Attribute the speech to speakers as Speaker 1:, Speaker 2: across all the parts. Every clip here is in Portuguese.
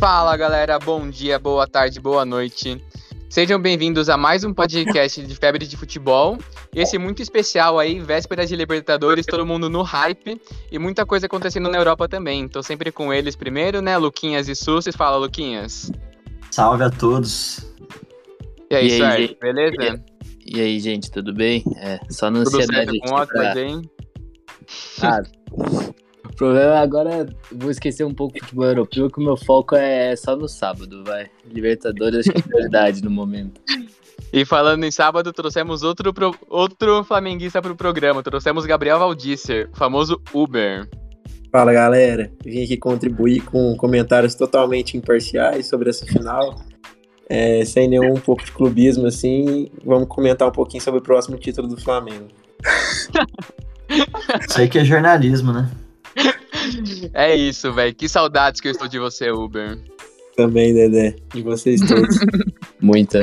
Speaker 1: Fala galera, bom dia, boa tarde, boa noite. Sejam bem-vindos a mais um podcast de febre de futebol. Esse muito especial aí, véspera de Libertadores, todo mundo no hype e muita coisa acontecendo na Europa também. Tô sempre com eles primeiro, né? Luquinhas e Susses. Fala, Luquinhas.
Speaker 2: Salve a todos.
Speaker 1: E aí,
Speaker 3: E aí,
Speaker 1: Sérgio,
Speaker 3: gente?
Speaker 1: beleza?
Speaker 3: E aí, gente, tudo bem? É, só na
Speaker 1: Tudo
Speaker 3: ansiedade
Speaker 1: certo com Oxford,
Speaker 3: pra...
Speaker 1: hein?
Speaker 3: Ah, o problema agora é vou esquecer um pouco do futebol europeu, que o meu foco é só no sábado, vai. Libertadores acho que é prioridade no momento.
Speaker 1: E falando em sábado, trouxemos outro, pro- outro flamenguista pro programa. Trouxemos Gabriel Valdisser, o famoso Uber.
Speaker 4: Fala galera, vim aqui contribuir com comentários totalmente imparciais sobre essa final, é, sem nenhum um pouco de clubismo assim. Vamos comentar um pouquinho sobre o próximo título do Flamengo.
Speaker 2: Isso aí que é jornalismo, né?
Speaker 1: É isso, velho. Que saudades que eu estou de você, Uber.
Speaker 4: Também, Dedé, de vocês todos.
Speaker 3: Muita.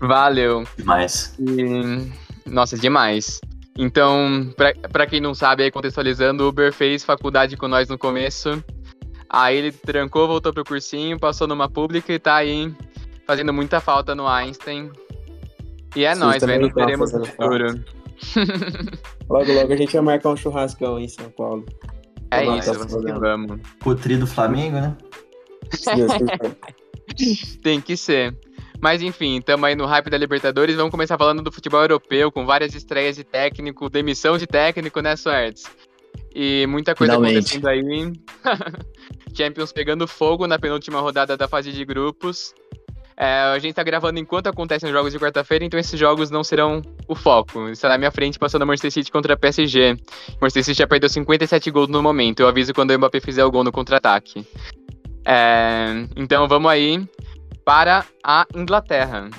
Speaker 1: Valeu.
Speaker 2: Demais.
Speaker 1: E... Nossa, demais. Então, pra, pra quem não sabe, aí contextualizando, o Uber fez faculdade com nós no começo. Aí ele trancou, voltou pro cursinho, passou numa pública e tá aí fazendo muita falta no Einstein. E é
Speaker 4: Sus
Speaker 1: nóis,
Speaker 4: também
Speaker 1: velho. Nos veremos no futuro.
Speaker 4: logo, logo a gente vai marcar um churrascão em São Paulo.
Speaker 1: É
Speaker 4: Vamos
Speaker 1: isso, vamos que
Speaker 4: falando.
Speaker 1: vamos.
Speaker 2: O tri do Flamengo, né?
Speaker 1: Tem que ser. Mas enfim, estamos aí no hype da Libertadores. Vamos começar falando do futebol europeu, com várias estreias de técnico, demissão de técnico, né, Suertes? E muita coisa
Speaker 3: Finalmente.
Speaker 1: acontecendo aí. Champions pegando fogo na penúltima rodada da fase de grupos. É, a gente tá gravando enquanto acontecem os jogos de quarta-feira, então esses jogos não serão o foco. Está na minha frente passando a Manchester City contra a PSG. Manchester City já perdeu 57 gols no momento. Eu aviso quando o Mbappé fizer o gol no contra-ataque. É, então vamos aí para a Inglaterra.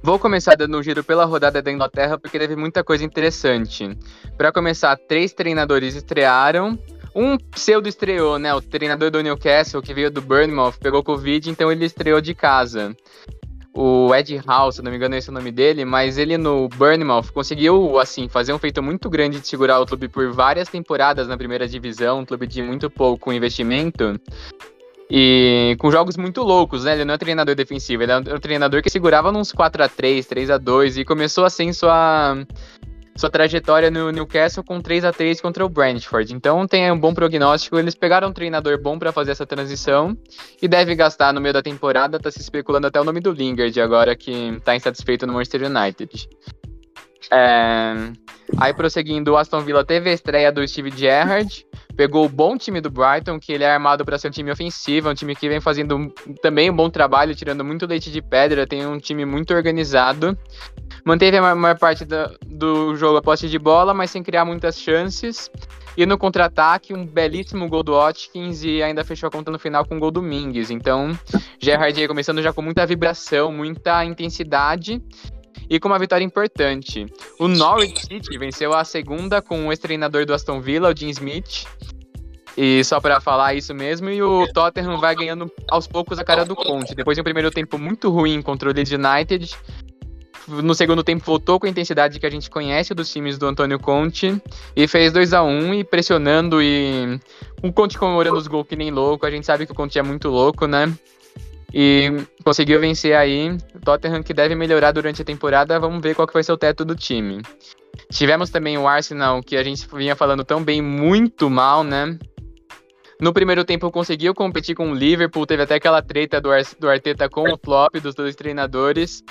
Speaker 1: Vou começar dando um giro pela rodada da Inglaterra porque teve muita coisa interessante. Para começar, três treinadores estrearam. Um pseudo estreou, né? O treinador do Newcastle, que veio do Bournemouth, pegou Covid, então ele estreou de casa. O Ed Howe, se não me engano, é esse o nome dele, mas ele no Bournemouth conseguiu, assim, fazer um feito muito grande de segurar o clube por várias temporadas na primeira divisão, um clube de muito pouco investimento. E com jogos muito loucos, né? Ele não é um treinador defensivo, ele é um treinador que segurava nos 4 a 3 3 a 2 e começou assim sua, sua trajetória no Newcastle com 3 a 3 contra o Brentford. Então tem um bom prognóstico. Eles pegaram um treinador bom para fazer essa transição e deve gastar no meio da temporada. Tá se especulando até o nome do Lingard agora que tá insatisfeito no Manchester United. É, Aí prosseguindo, o Aston Villa teve a estreia do Steve Gerrard, pegou o bom time do Brighton, que ele é armado para ser um time ofensivo, um time que vem fazendo também um bom trabalho, tirando muito leite de pedra, tem um time muito organizado. Manteve a maior, parte da- do jogo a posse de bola, mas sem criar muitas chances. E no contra-ataque, um belíssimo gol do Watkins e ainda fechou a conta no final com um gol do Mings. Então, Gerrard aí começando já com muita vibração, muita intensidade e com uma vitória importante. O Norwich City venceu a segunda com o ex-treinador do Aston Villa, o Jim Smith. E só pra falar isso mesmo, e o Tottenham vai ganhando aos poucos a cara do Conte. Depois de um primeiro tempo muito ruim contra o Leeds United, no segundo tempo voltou com a intensidade que a gente conhece dos times do Antônio Conte e fez 2 a 1 e pressionando e o Conte comemorando os gols que nem louco. A gente sabe que o Conte é muito louco, né? E conseguiu vencer aí. Tottenham que deve melhorar durante a temporada. Vamos ver qual que vai ser o teto do time. Tivemos também o Arsenal, que a gente vinha falando tão bem, muito mal, né? No primeiro tempo conseguiu competir com o Liverpool, teve até aquela treta do, Ar do Arteta com o Klopp, dos dois treinadores.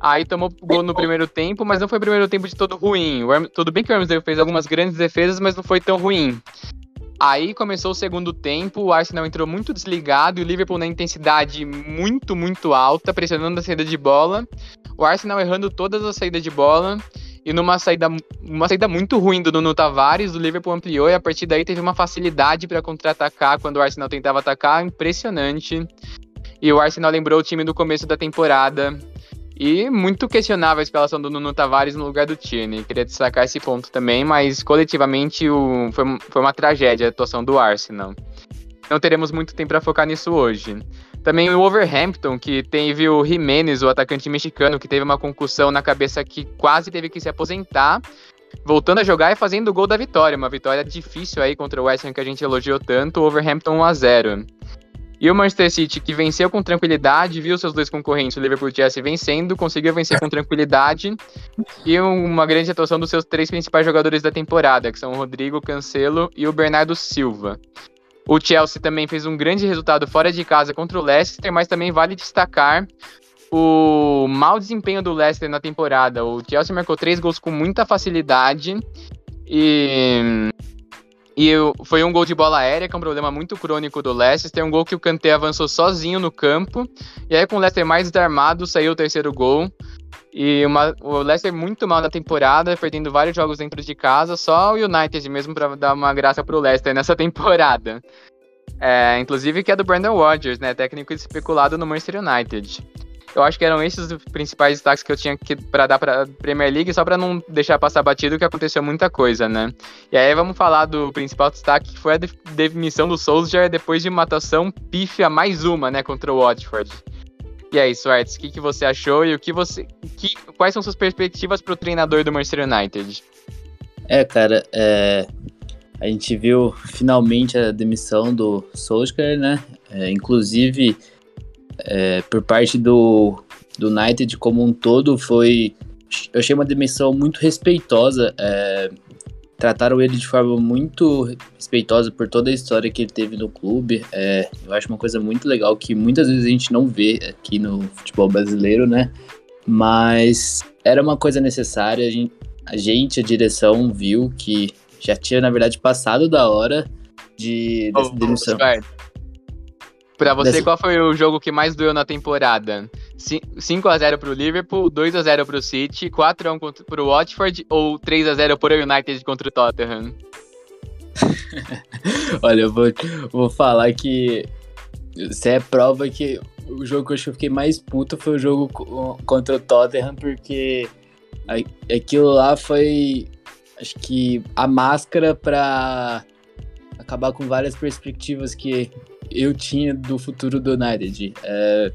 Speaker 1: Aí tomou gol no primeiro tempo, mas não foi o primeiro tempo de todo ruim. Tudo bem que o Ramsdale fez algumas grandes defesas, mas não foi tão ruim. Aí começou o segundo tempo, o Arsenal entrou muito desligado e o Liverpool na intensidade muito, muito alta, pressionando a saída de bola. O Arsenal errando todas as saídas de bola. E numa saída, uma saída muito ruim do Nuno Tavares, o Liverpool ampliou e a partir daí teve uma facilidade para contra-atacar quando o Arsenal tentava atacar, impressionante. E o Arsenal lembrou o time do começo da temporada. E muito questionável a escalação do Nuno Tavares no lugar do Tierney. Queria destacar esse ponto também, mas coletivamente o, foi, foi uma tragédia a atuação do Arsenal. Não teremos muito tempo para focar nisso hoje. Também o Overhampton, que teve o Jimenez, o atacante mexicano, que teve uma concussão na cabeça que quase teve que se aposentar, voltando a jogar e fazendo o gol da vitória. Uma vitória difícil aí contra o West Ham que a gente elogiou tanto, o Overhampton 1 a 0 E o Manchester City, que venceu com tranquilidade, viu seus dois concorrentes, o Liverpool e o Chelsea, vencendo, conseguiu vencer com tranquilidade. E uma grande atuação dos seus três principais jogadores da temporada, que são o Rodrigo Cancelo e o Bernardo Silva. O Chelsea também fez um grande resultado fora de casa contra o Leicester, mas também vale destacar o mau desempenho do Leicester na temporada. O Chelsea marcou três gols com muita facilidade e e foi um gol de bola aérea, que é um problema muito crônico do Leicester. Um gol que o Kanté avançou sozinho no campo. E aí, com o Leicester mais desarmado, saiu o terceiro gol. E uma, o Leicester muito mal na temporada, perdendo vários jogos dentro de casa. Só o United mesmo para dar uma graça pro Leicester nessa temporada. É, inclusive que é do Brandon Rodgers, né? Técnico especulado no Manchester United. Eu acho que eram esses os principais destaques que eu tinha que para dar para Premier League, só para não deixar passar batido que aconteceu muita coisa, né? E aí vamos falar do principal destaque, que foi a demissão do Solskjaer depois de uma atuação pífia mais uma, né, contra o Watford. E aí, Swartz, o que, que você achou e o que você, que, quais são suas perspectivas para o treinador do Manchester United?
Speaker 3: É, cara, é, a gente viu finalmente a demissão do Solskjaer, né? É, inclusive é, por parte do, do United como um todo foi. Eu achei uma demissão muito respeitosa. É, trataram ele de forma muito respeitosa por toda a história que ele teve no clube. É, eu acho uma coisa muito legal que muitas vezes a gente não vê aqui no futebol brasileiro, né? Mas era uma coisa necessária. A gente, a, gente, a direção, viu que já tinha, na verdade, passado da hora de, dessa oh, demissão.
Speaker 1: Pra você, Desse... qual foi o jogo que mais doeu na temporada? 5x0 pro Liverpool, 2x0 pro City, 4x1 pro Watford ou 3x0 pro United contra o Tottenham?
Speaker 3: Olha, eu vou, vou falar que você é prova que o jogo que eu acho que eu fiquei mais puto foi o jogo contra o Tottenham, porque aquilo lá foi, acho que, a máscara pra acabar com várias perspectivas que eu tinha do futuro do United. É,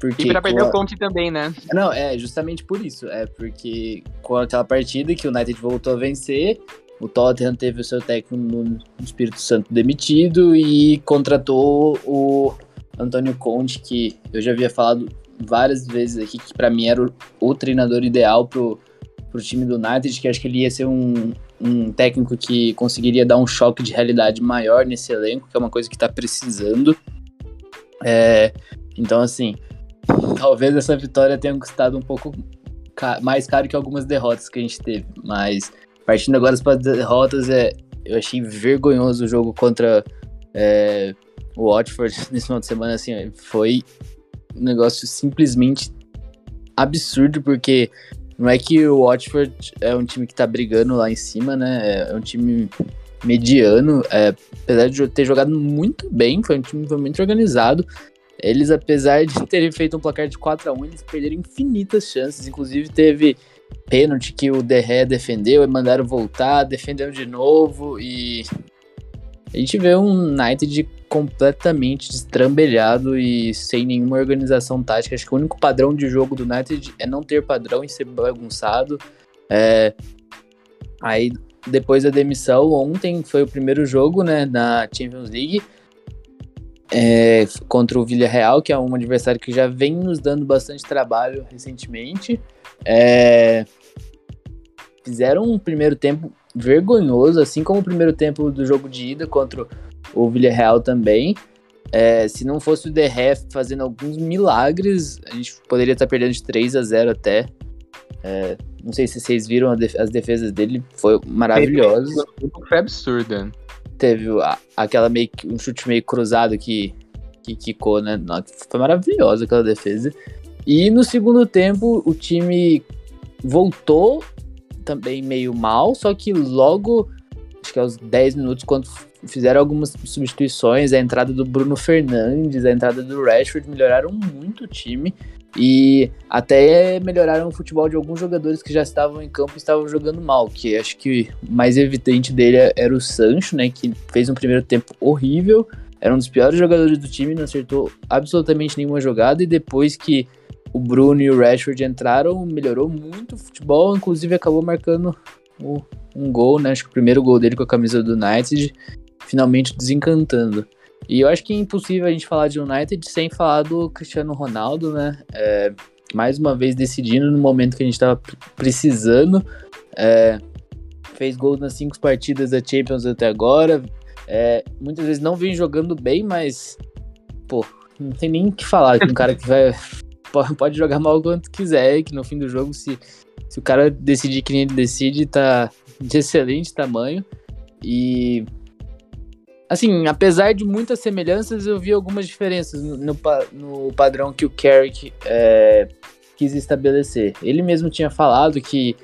Speaker 1: porque e pra perder a... o Conte também, né?
Speaker 3: Não, é justamente por isso. É porque com aquela partida que o United voltou a vencer, o Tottenham teve o seu técnico no Espírito Santo demitido e contratou o Antônio Conte, que eu já havia falado várias vezes aqui, que para mim era o, o, treinador ideal pro, pro time do United, que acho que ele ia ser um, um técnico que conseguiria dar um choque de realidade maior nesse elenco, que é uma coisa que está precisando. É, então, assim, talvez essa vitória tenha custado um pouco ca mais caro que algumas derrotas que a gente teve, mas partindo agora para as derrotas, é, eu achei vergonhoso o jogo contra é, o Watford nesse final de semana, assim, foi um negócio simplesmente absurdo, porque não é que o Watford é um time que tá brigando lá em cima, né? É um time mediano, é, apesar de ter jogado muito bem, foi um time foi muito organizado. Eles, apesar de terem feito um placar de 4 a 1 eles perderam infinitas chances. Inclusive, teve pênalti que o Derré defendeu e mandaram voltar, defenderam de novo. E a gente vê um United completamente destrambelhado e sem nenhuma organização tática. Acho que o único padrão de jogo do United é não ter padrão e ser bagunçado. É... Aí, depois da demissão, ontem foi o primeiro jogo né, na Champions League é, contra o Villarreal, que é um adversário que já vem nos dando bastante trabalho recentemente. É... Fizeram um primeiro tempo vergonhoso, assim como o primeiro tempo do jogo de ida contra o Villarreal também. É, se não fosse o Derré fazendo alguns milagres, a gente poderia estar perdendo de 3 a 0 até. É, não sei se vocês viram as defesas dele, foi maravilhoso.
Speaker 1: Foi absurda.
Speaker 3: Teve a, aquela meio um chute meio cruzado que, que quicou, né? Foi maravilhosa aquela defesa. E no segundo tempo, o time voltou também meio mal, só que logo, acho que aos 10 minutos, quando fizeram algumas substituições, a entrada do Bruno Fernandes, a entrada do Rashford melhoraram muito o time. E até melhoraram o futebol de alguns jogadores que já estavam em campo e estavam jogando mal, que acho que o mais evidente dele era o Sancho, né, que fez um primeiro tempo horrível, era um dos piores jogadores do time, não acertou absolutamente nenhuma jogada. E depois que o Bruno e o Rashford entraram, melhorou muito o futebol, inclusive acabou marcando um gol, né? Acho que o primeiro gol dele com a camisa do United finalmente desencantando. E eu acho que é impossível a gente falar de United sem falar do Cristiano Ronaldo, né? É, mais uma vez decidindo no momento que a gente estava precisando. É, fez gol nas cinco partidas da Champions até agora. É, muitas vezes não vem jogando bem, mas, pô, não tem nem o que falar um cara que vai. Pode jogar mal quanto quiser, que no fim do jogo, se, se o cara decidir que nem ele decide, tá de excelente tamanho. E assim, apesar de muitas semelhanças, eu vi algumas diferenças no, no, no padrão que o Carrick é, quis estabelecer. Ele mesmo tinha falado que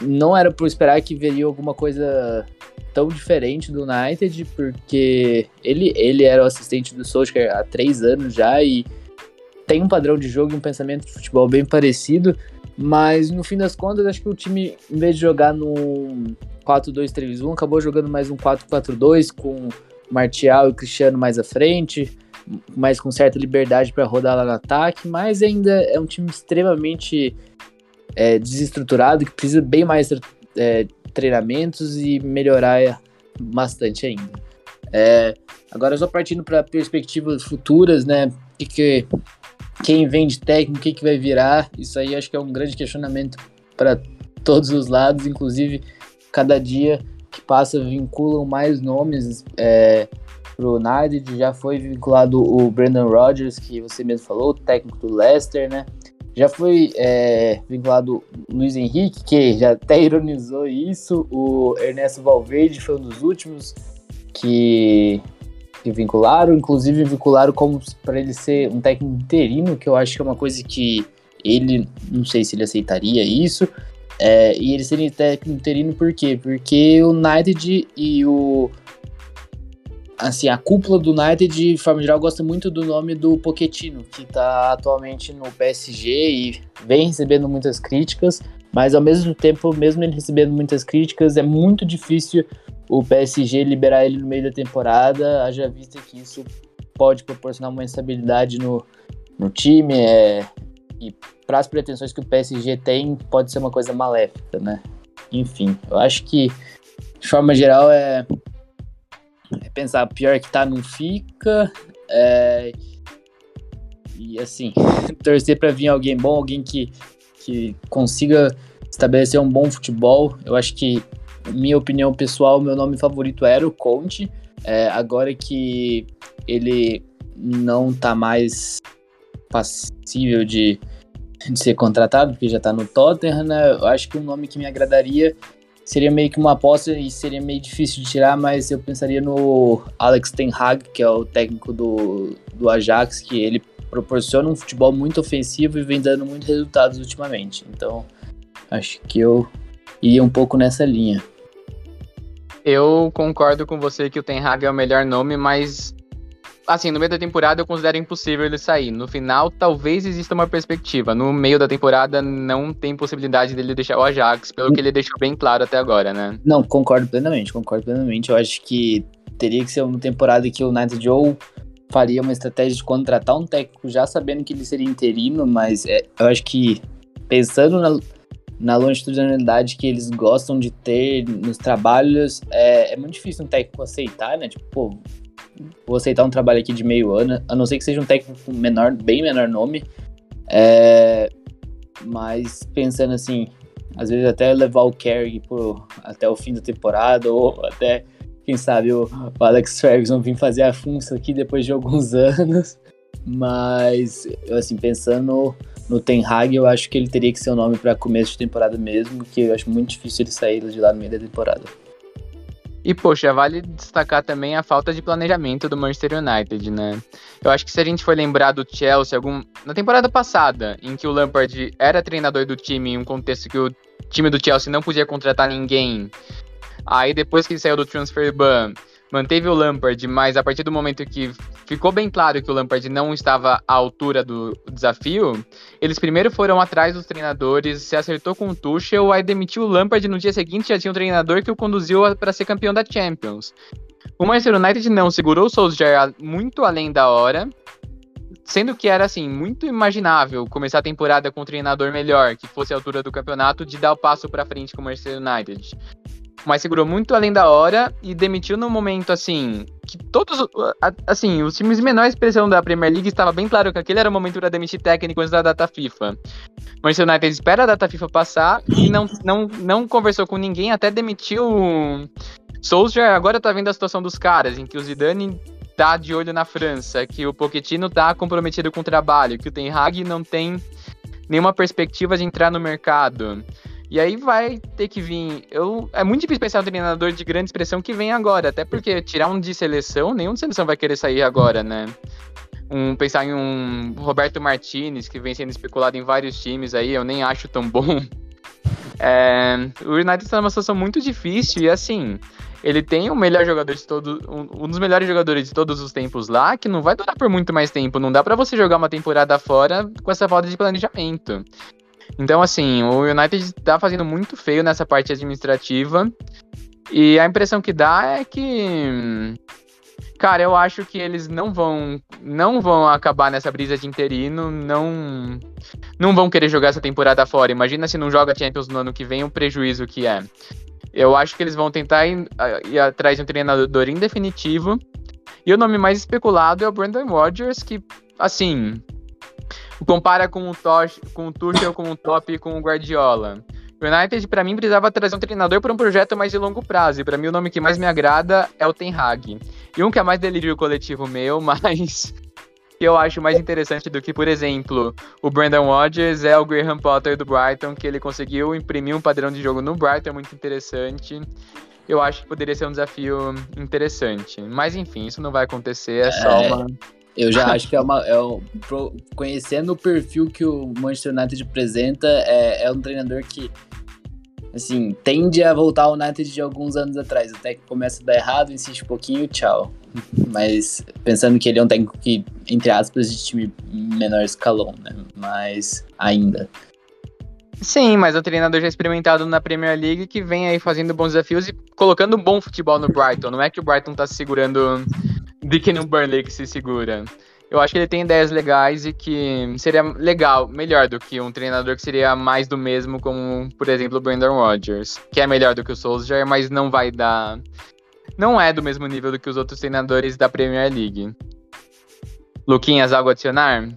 Speaker 3: não era por esperar que veria alguma coisa tão diferente do United, porque ele, ele era o assistente do Solskjaer há três anos já e tem um padrão de jogo e um pensamento de futebol bem parecido, mas no fim das contas, acho que o time, em vez de jogar no 4-2-3-1, acabou jogando mais um 4-4-2 com Martial e Cristiano mais à frente, mais com certa liberdade para rodar lá no ataque, mas ainda é um time extremamente é, desestruturado que precisa bem mais é, treinamentos e melhorar bastante ainda. É, agora só partindo para perspectivas futuras, né? Que, que quem vem de técnico, o que, que vai virar? Isso aí acho que é um grande questionamento para todos os lados, inclusive cada dia que passa vinculam mais nomes é, para o United. Já foi vinculado o Brandon Rodgers, que você mesmo falou, técnico do Leicester, né? Já foi é, vinculado Luiz Henrique, que já até ironizou isso. O Ernesto Valverde foi um dos últimos que, que vincularam, inclusive vincularam como para ele ser um técnico interino, que eu acho que é uma coisa que ele, não sei se ele aceitaria isso. É, e ele seria técnico interino por quê? Porque o United e o. Assim, a cúpula do United, de forma geral, gosta muito do nome do Pochettino, que está atualmente no PSG e vem recebendo muitas críticas, mas ao mesmo tempo, mesmo ele recebendo muitas críticas, é muito difícil o PSG liberar ele no meio da temporada, haja vista que isso pode proporcionar uma instabilidade no, no time, é, e para as pretensões que o PSG tem, pode ser uma coisa maléfica, né? Enfim, eu acho que, de forma geral, é, é pensar pior que tá, não fica. É, e assim, torcer para vir alguém bom, alguém que, que consiga estabelecer um bom futebol. Eu acho que, minha opinião pessoal, meu nome favorito era o Conte. É, agora que ele não tá mais passível de, de ser contratado, porque já está no Tottenham, né? Eu acho que um nome que me agradaria seria meio que uma aposta e seria meio difícil de tirar, mas eu pensaria no Alex Ten Hag, que é o técnico do, do Ajax, que ele proporciona um futebol muito ofensivo e vem dando muitos resultados ultimamente. Então, acho que eu iria um pouco nessa linha.
Speaker 1: Eu concordo com você que o Ten Hag é o melhor nome, mas assim, no meio da temporada eu considero impossível ele sair. No final, talvez exista uma perspectiva. No meio da temporada, não tem possibilidade dele deixar o Ajax, pelo que ele deixou bem claro até agora, né?
Speaker 3: Não, concordo plenamente, concordo plenamente. Eu acho que teria que ser uma temporada que o United Joe faria uma estratégia de contratar um técnico já sabendo que ele seria interino, mas é, eu acho que pensando na, na longitudinalidade que eles gostam de ter nos trabalhos, é, é muito difícil um técnico aceitar, né? Tipo, pô, vou aceitar um trabalho aqui de meio ano, a não ser que seja um técnico menor, bem menor nome. É, mas pensando assim, às vezes até levar o Carey até o fim da temporada, ou até, quem sabe, o, o Alex Ferguson vir fazer a função aqui depois de alguns anos. Mas, assim, pensando no Ten Hag, eu acho que ele teria que ser o um nome para começo de temporada mesmo, que eu acho muito difícil ele sair de lá no meio da temporada.
Speaker 1: E, poxa, vale destacar também a falta de planejamento do Manchester United, né? Eu acho que se a gente for lembrar do Chelsea, algum... na temporada passada, em que o Lampard era treinador do time, em um contexto que o time do Chelsea não podia contratar ninguém, aí depois que ele saiu do transfer ban, manteve o Lampard, mas a partir do momento que ficou bem claro que o Lampard não estava à altura do desafio, eles primeiro foram atrás dos treinadores, se acertou com o Tuchel, aí demitiu o Lampard no dia seguinte já tinha um treinador que o conduziu para ser campeão da Champions. O Manchester United não segurou o Solskjaer muito além da hora, sendo que era assim muito imaginável começar a temporada com um treinador melhor, que fosse a altura do campeonato, de dar o passo para frente com o Manchester United. Mas segurou muito além da hora e demitiu no momento assim que todos assim os times de menor expressão da Premier League estava bem claro que aquele era o momento para demitir técnico antes da data FIFA. Manchester United espera a data FIFA passar e não, não, não conversou com ninguém até demitiu Solskjaer. Agora tá vendo a situação dos caras em que o Zidane tá de olho na França, que o Pochettino tá comprometido com o trabalho, que o Ten Hag não tem nenhuma perspectiva de entrar no mercado. E aí vai ter que vir. Eu, é muito difícil pensar um treinador de grande expressão que vem agora, até porque tirar um de seleção, nenhum de seleção vai querer sair agora, né? Um, pensar em um Roberto Martinez, que vem sendo especulado em vários times aí, eu nem acho tão bom. É, o United está numa situação muito difícil e assim, ele tem o melhor jogador de todos, um, um, dos melhores jogadores de todos os tempos lá, que não vai durar por muito mais tempo. Não dá para você jogar uma temporada fora com essa falta de planejamento. Então, assim, o United tá fazendo muito feio nessa parte administrativa. E a impressão que dá é que. Cara, eu acho que eles não vão não vão acabar nessa brisa de interino, não não vão querer jogar essa temporada fora. Imagina se não joga Champions no ano que vem, o prejuízo que é. Eu acho que eles vão tentar ir, ir atrás de um treinador indefinitivo. E o nome mais especulado é o Brandon Rodgers, que, assim, compara com o, Tosh, com o Tuchel, com o Top e com o Guardiola. O United, para mim, precisava trazer um treinador para um projeto mais de longo prazo. E para mim, o nome que mais me agrada é o Ten Hag. E um que é mais delírio coletivo meu, mas que eu acho mais interessante do que, por exemplo, o Brandon Rodgers é o Graham Potter do Brighton, que ele conseguiu imprimir um padrão de jogo no Brighton, é muito interessante. Eu acho que poderia ser um desafio interessante. Mas enfim, isso não vai acontecer, é só é... uma
Speaker 3: eu já acho que é uma. É um, conhecendo o perfil que o Manchester United apresenta, é, é um treinador que assim, tende a voltar ao United de alguns anos atrás, até que começa a dar errado, insiste um pouquinho, tchau. Mas pensando que ele é um técnico que, entre aspas, de time menor escalão, né? Mas ainda.
Speaker 1: Sim, mas é um treinador já experimentado na Premier League que vem aí fazendo bons desafios e colocando um bom futebol no Brighton. Não é que o Brighton tá se segurando de que no Burnley que se segura. Eu acho que ele tem ideias legais e que seria legal, melhor do que um treinador que seria mais do mesmo, como, por exemplo, o Brandon Rodgers, que é melhor do que o Solskjaer, mas não vai dar. Não é do mesmo nível do que os outros treinadores da Premier League. Luquinhas, algo a adicionar?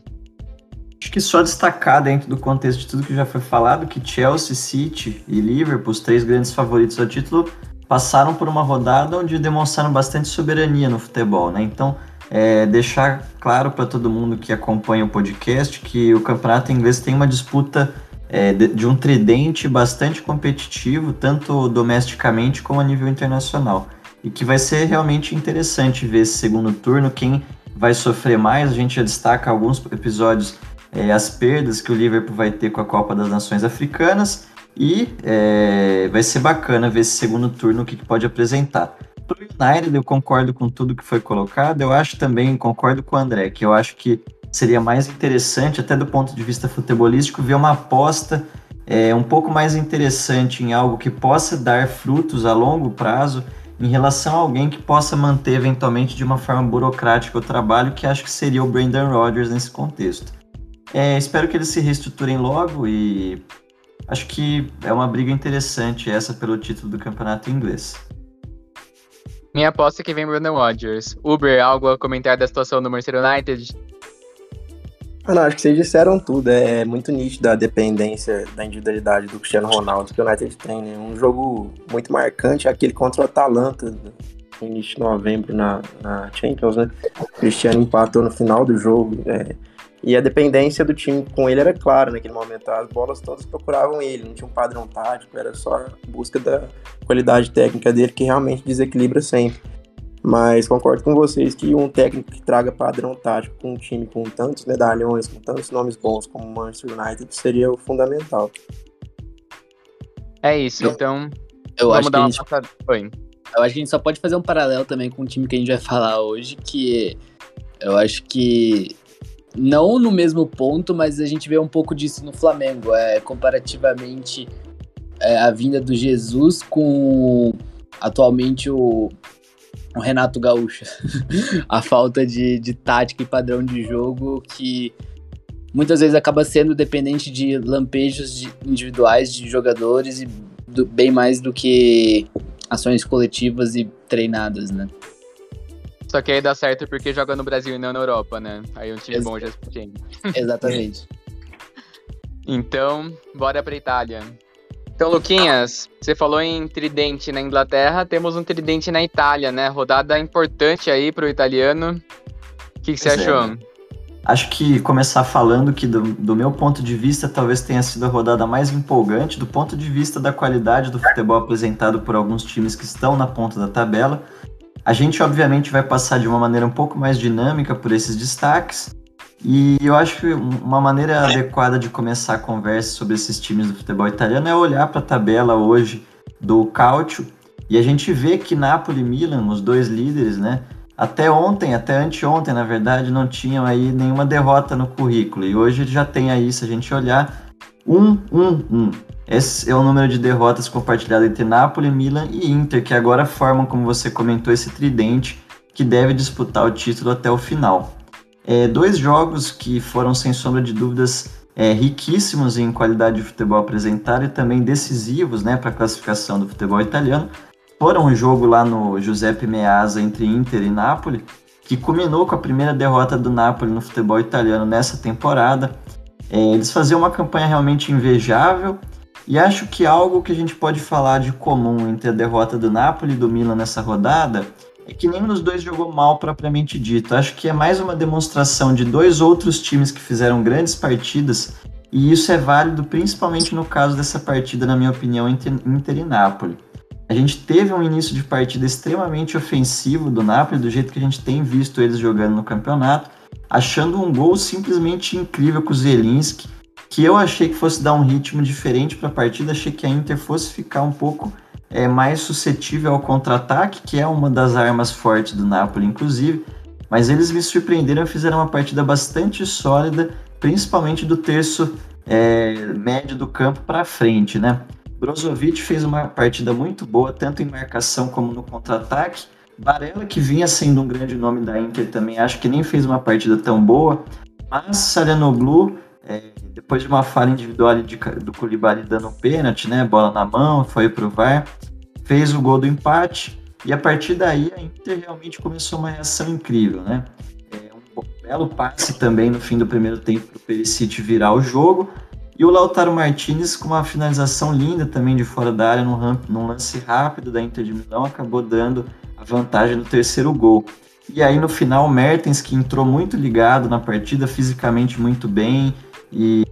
Speaker 2: Acho que só destacar dentro do contexto de tudo que já foi falado que Chelsea, City e Liverpool, os três grandes favoritos ao título, passaram por uma rodada onde demonstraram bastante soberania no futebol, né? Então, é, deixar claro para todo mundo que acompanha o podcast que o campeonato inglês tem uma disputa é, de, de, um tridente bastante competitivo, tanto domesticamente como a nível internacional. E que vai ser realmente interessante ver esse segundo turno, quem vai sofrer mais. A gente já destaca alguns episódios é, as perdas que o Liverpool vai ter com a Copa das Nações Africanas e é, vai ser bacana ver esse segundo turno o que, que pode apresentar. Pro United, eu concordo com tudo que foi colocado. Eu acho também, concordo com o André, que eu acho que seria mais interessante, até do ponto de vista futebolístico, ver uma aposta é, um pouco mais interessante em algo que possa dar frutos a longo prazo em relação a alguém que possa manter eventualmente de uma forma burocrática o trabalho, que acho que seria o Brandon Rodgers nesse contexto. É, espero que eles se reestruturem logo e Acho que é uma briga interessante essa pelo título do campeonato inglês.
Speaker 1: Minha aposta é que vem Brandon Rodgers. Uber, algo a comentar da situação do Manchester United?
Speaker 4: Ah, não, acho que vocês disseram tudo. É muito nítido a dependência da individualidade do Cristiano Ronaldo que o United tem. Né? Um jogo muito marcante, aquele contra o Atalanta, no início de novembro na, na Champions, né? O Cristiano empatou no final do jogo. É, e a dependência do time com ele era clara naquele momento. As bolas todas procuravam ele, não tinha um padrão tático, era só a busca da qualidade técnica dele que realmente desequilibra sempre. Mas concordo com vocês que um técnico que traga padrão tático com um time com tantos medalhões, com tantos nomes bons como o Manchester United seria o fundamental.
Speaker 1: É isso, então.
Speaker 3: Eu vamos acho dar uma gente... passada. Oi. Eu acho que a gente só pode fazer um paralelo também com o time que a gente vai falar hoje, que eu acho que não no mesmo ponto, mas a gente vê um pouco disso no Flamengo. É, comparativamente é, a vinda do Jesus com atualmente o, o Renato Gaúcho. a falta de, de tática e padrão de jogo que muitas vezes acaba sendo dependente de lampejos de individuais de jogadores e do, bem mais do que ações coletivas e treinadas, né?
Speaker 1: Só que aí dá certo porque joga no Brasil e não na Europa, né? Aí um time
Speaker 3: Ex-
Speaker 1: bom já é suficiente.
Speaker 3: Exatamente.
Speaker 1: Então, bora pra Itália. Então, Luquinhas, você falou em tridente na Inglaterra, temos um tridente na Itália, né? Rodada importante aí pro italiano. O que, que você
Speaker 2: Pois é,
Speaker 1: achou?
Speaker 2: né? Acho que começar falando que, do, do meu ponto de vista, talvez tenha sido a rodada mais empolgante, do ponto de vista da qualidade do futebol apresentado por alguns times que estão na ponta da tabela. A gente, obviamente, vai passar de uma maneira um pouco mais dinâmica por esses destaques. E eu acho que uma maneira adequada de começar a conversa sobre esses times do futebol italiano é olhar para a tabela hoje do Calcio e a gente vê que Napoli e Milan, os dois líderes, né, até ontem, até anteontem, na verdade, não tinham aí nenhuma derrota no currículo. E hoje já tem aí, se a gente olhar, 1, 1, 1. Esse é o número de derrotas compartilhado entre Napoli, Milan e Inter, que agora formam, como você comentou, esse tridente que deve disputar o título até o final. É, dois jogos que foram, sem sombra de dúvidas, é, riquíssimos em qualidade de futebol apresentado e também decisivos né, para a classificação do futebol italiano foram um jogo lá no Giuseppe Meazza entre Inter e Napoli, que culminou com a primeira derrota do Napoli no futebol italiano nessa temporada. É, eles faziam uma campanha realmente invejável e acho que algo que a gente pode falar de comum entre a derrota do Napoli e do Milan nessa rodada é que nenhum dos dois jogou mal propriamente dito. Acho que é mais uma demonstração de dois outros times que fizeram grandes partidas e isso é válido principalmente no caso dessa partida, na minha opinião, entre Inter e Napoli. A gente teve um início de partida extremamente ofensivo do Napoli, do jeito que a gente tem visto eles jogando no campeonato, achando um gol simplesmente incrível com o Zelinski, que eu achei que fosse dar um ritmo diferente para a partida, achei que a Inter fosse ficar um pouco é, mais suscetível ao contra-ataque, que é uma das armas fortes do Napoli, inclusive, mas eles me surpreenderam fizeram uma partida bastante sólida, principalmente do terço é, médio do campo para frente, né? Brozovic fez uma partida muito boa, tanto em marcação como no contra-ataque. Varela, que vinha sendo um grande nome da Inter também, acho que nem fez uma partida tão boa. Mas Salianoglu, é, depois de uma falha individual de, do Koulibaly dando um pênalti, né, bola na mão, foi pro VAR, fez o gol do empate. E a partir daí a Inter realmente começou uma reação incrível, né? É, um belo passe também no fim do primeiro tempo para o Perisic virar o jogo. E o Lautaro Martinez, com uma finalização linda também de fora da área, num, ramp, num lance rápido da Inter de Milão, acabou dando a vantagem no terceiro gol. E aí no final, o Mertens, que entrou muito ligado na partida, fisicamente muito bem e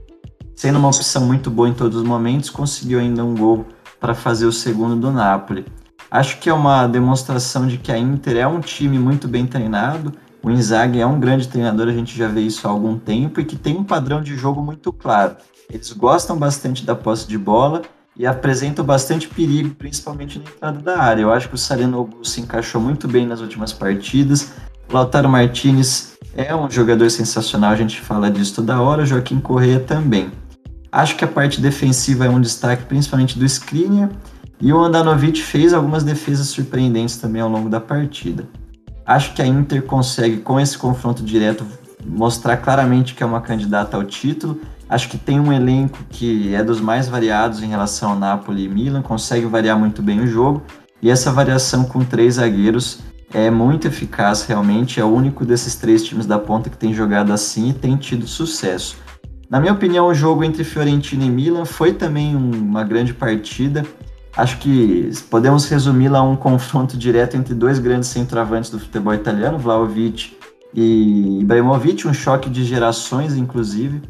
Speaker 2: sendo uma opção muito boa em todos os momentos, conseguiu ainda um gol para fazer o segundo do Napoli. Acho que é uma demonstração de que a Inter é um time muito bem treinado. O Inzaghi é um grande treinador, a gente já vê isso há algum tempo e que tem um padrão de jogo muito claro. Eles gostam bastante da posse de bola e apresentam bastante perigo, principalmente na entrada da área. Eu acho que o Salenoglu se encaixou muito bem nas últimas partidas. Lautaro Martinez é um jogador sensacional, a gente fala disso toda hora. Joaquim Correia também. Acho que a parte defensiva é um destaque, principalmente do Skriniar. E o Andanovic fez algumas defesas surpreendentes também ao longo da partida. Acho que a Inter consegue, com esse confronto direto, mostrar claramente que é uma candidata ao título. Acho que tem um elenco que é dos mais variados em relação ao Napoli e Milan, consegue variar muito bem o jogo. E essa variação com três zagueiros é muito eficaz realmente. É o único desses três times da ponta que tem jogado assim e tem tido sucesso. Na minha opinião, o jogo entre Fiorentina e Milan foi também uma grande partida. Acho que podemos resumi-la a um confronto direto entre dois grandes centroavantes do futebol italiano, Vlahovic e Ibrahimovic, um choque de gerações, inclusive.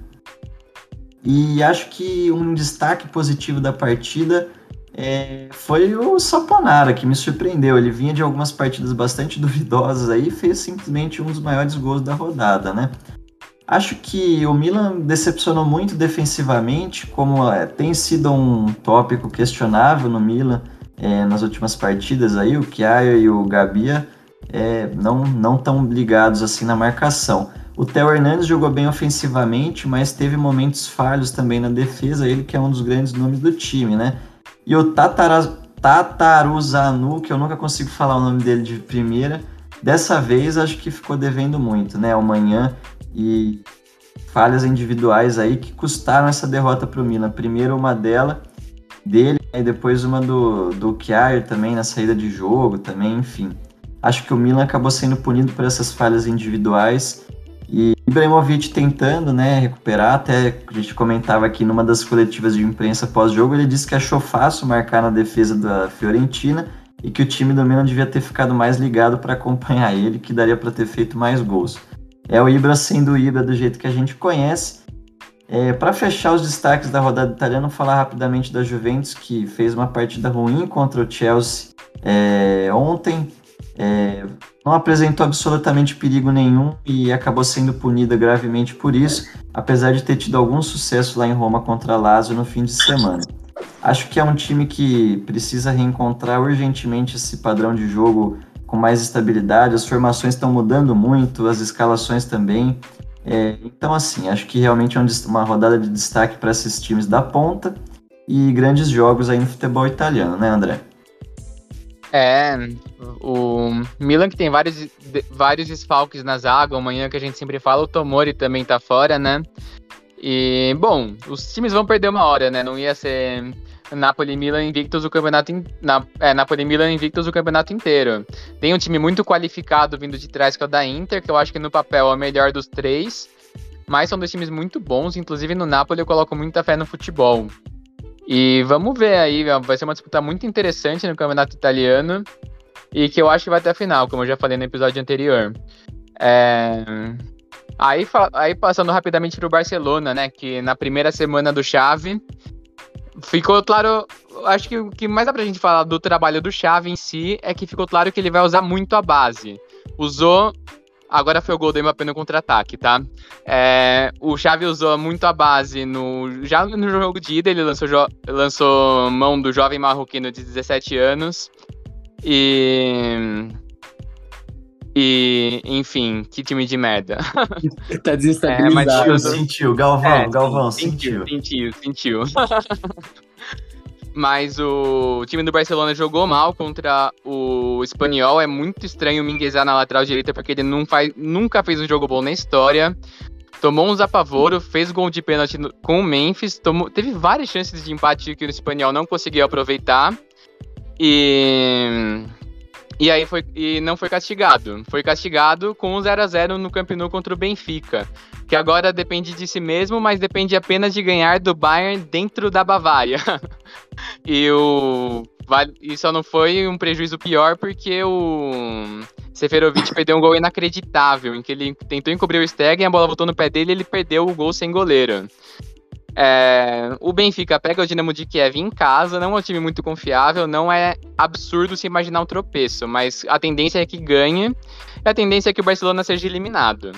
Speaker 2: E acho que um destaque positivo da partida é, foi o Saponara, que me surpreendeu. Ele vinha de algumas partidas bastante duvidosas aí e fez simplesmente um dos maiores gols da rodada, né? Acho que o Milan decepcionou muito defensivamente, como é, tem sido um tópico questionável no Milan é, nas últimas partidas aí, o Chiaio e o Gabia é, não não tão ligados assim na marcação. O Theo Hernandes jogou bem ofensivamente, mas teve momentos falhos também na defesa, ele que é um dos grandes nomes do time, né? E o Tatara, Tataruzanu, que eu nunca consigo falar o nome dele de primeira, dessa vez acho que ficou devendo muito, né? Amanhã e falhas individuais aí que custaram essa derrota para o Milan. Primeiro uma dela dele e depois uma do, do Kjaer também na saída de jogo também, enfim. Acho que o Milan acabou sendo punido por essas falhas individuais e Ibrahimovic tentando, né, recuperar, até a gente comentava aqui numa das coletivas de imprensa pós-jogo, ele disse que achou fácil marcar na defesa da Fiorentina e que o time do Milan devia ter ficado mais ligado para acompanhar ele, que daria para ter feito mais gols. É o Ibra sendo o Ibra do jeito que a gente conhece. É, para fechar os destaques da rodada italiana, falar rapidamente da Juventus, que fez uma partida ruim contra o Chelsea é, ontem, é, não apresentou absolutamente perigo nenhum e acabou sendo punida gravemente por isso, apesar de ter tido algum sucesso lá em Roma contra Lazio no fim de semana. Acho que é um time que precisa reencontrar urgentemente esse padrão de jogo com mais estabilidade. As formações estão mudando muito, as escalações também. É, então, assim, acho que realmente é uma rodada de destaque para esses times da ponta e grandes jogos aí no futebol italiano, né, André?
Speaker 1: É, o Milan que tem vários, vários desfalques na zaga, amanhã que a gente sempre fala, o Tomori também tá fora, né? E, bom, os times vão perder uma hora, né? Não ia ser Napoli Milan invictos o campeonato in... na... é, Napoli Milan invictos o campeonato inteiro. Tem um time muito qualificado vindo de trás que é o da Inter, que eu acho que no papel é o melhor dos três. Mas são dois times muito bons, inclusive no Napoli eu coloco muita fé no futebol. E vamos ver aí, vai ser uma disputa muito interessante no campeonato italiano e que eu acho que vai até a final, como eu já falei no episódio anterior. É... Aí, aí passando rapidamente para o Barcelona, né, que na primeira semana do Chave ficou claro, acho que o que mais dá pra gente falar do trabalho do Chave em si é que ficou claro que ele vai usar muito a base. Usou Agora foi o gol do Mbappé no contra-ataque, tá? É, o Xavi usou muito a base no já no jogo de ida, ele lançou, lançou mão do jovem marroquino de 17 anos. E e, enfim, que time de merda.
Speaker 3: tá desestabilizado.
Speaker 2: É, mas sentiu, Galvão, é, Galvão, sentiu.
Speaker 1: Sentiu, sentiu. Mas o time do Barcelona jogou mal contra o Espanhol. É muito estranho o Minguezar na lateral direita, porque ele não faz, nunca fez um jogo bom na história. Tomou um apavoro, fez gol de pênalti com o Memphis. Tomou, teve várias chances de empate que o Espanhol não conseguiu aproveitar. E. E aí foi e não foi castigado. Foi castigado com um 0 a 0 no Camp Nou contra o Benfica, que agora depende de si mesmo, mas depende apenas de ganhar do Bayern dentro da Bavária. e o e só não foi um prejuízo pior porque o Seferovic perdeu um gol inacreditável, em que ele tentou encobrir o Stegen, a bola voltou no pé dele e ele perdeu o gol sem goleiro. É, o Benfica pega o Dinamo de Kiev em casa, não é um time muito confiável, não é absurdo se imaginar um tropeço, mas a tendência é que ganhe e a tendência é que o Barcelona seja eliminado.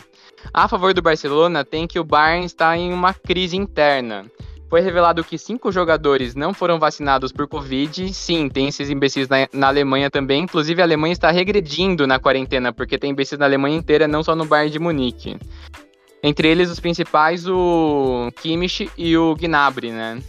Speaker 1: A favor do Barcelona tem que o Bayern está em uma crise interna. Foi revelado que cinco jogadores não foram vacinados por Covid. Sim, tem esses imbecis na, na, Alemanha também. Inclusive, a Alemanha está regredindo na quarentena, porque tem imbecis na Alemanha inteira, não só no Bayern de Munique. Entre eles, os principais, o Kimmich e o Gnabry, né?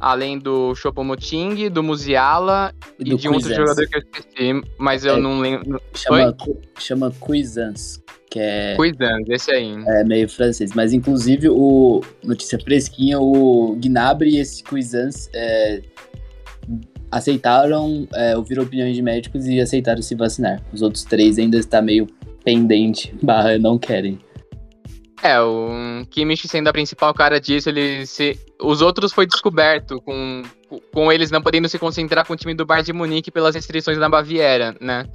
Speaker 1: Além do Choupo-Moting, do Musiala e, e de um outro jogador que eu esqueci, mas eu é, não lembro.
Speaker 3: Chama, chama Cuisance, que é...
Speaker 1: Cuisance, esse aí.
Speaker 3: É meio francês, mas inclusive o notícia fresquinha, o Gnabry e esse Cuisance é, aceitaram é, ouvir opiniões de médicos e aceitaram se vacinar. Os outros três ainda está meio pendente, barra não querem.
Speaker 1: É, o Kimmich sendo a principal cara disso, ele se... os outros foi descoberto com, com eles não podendo se concentrar com o time do Bayern de Munique pelas restrições na Baviera, né?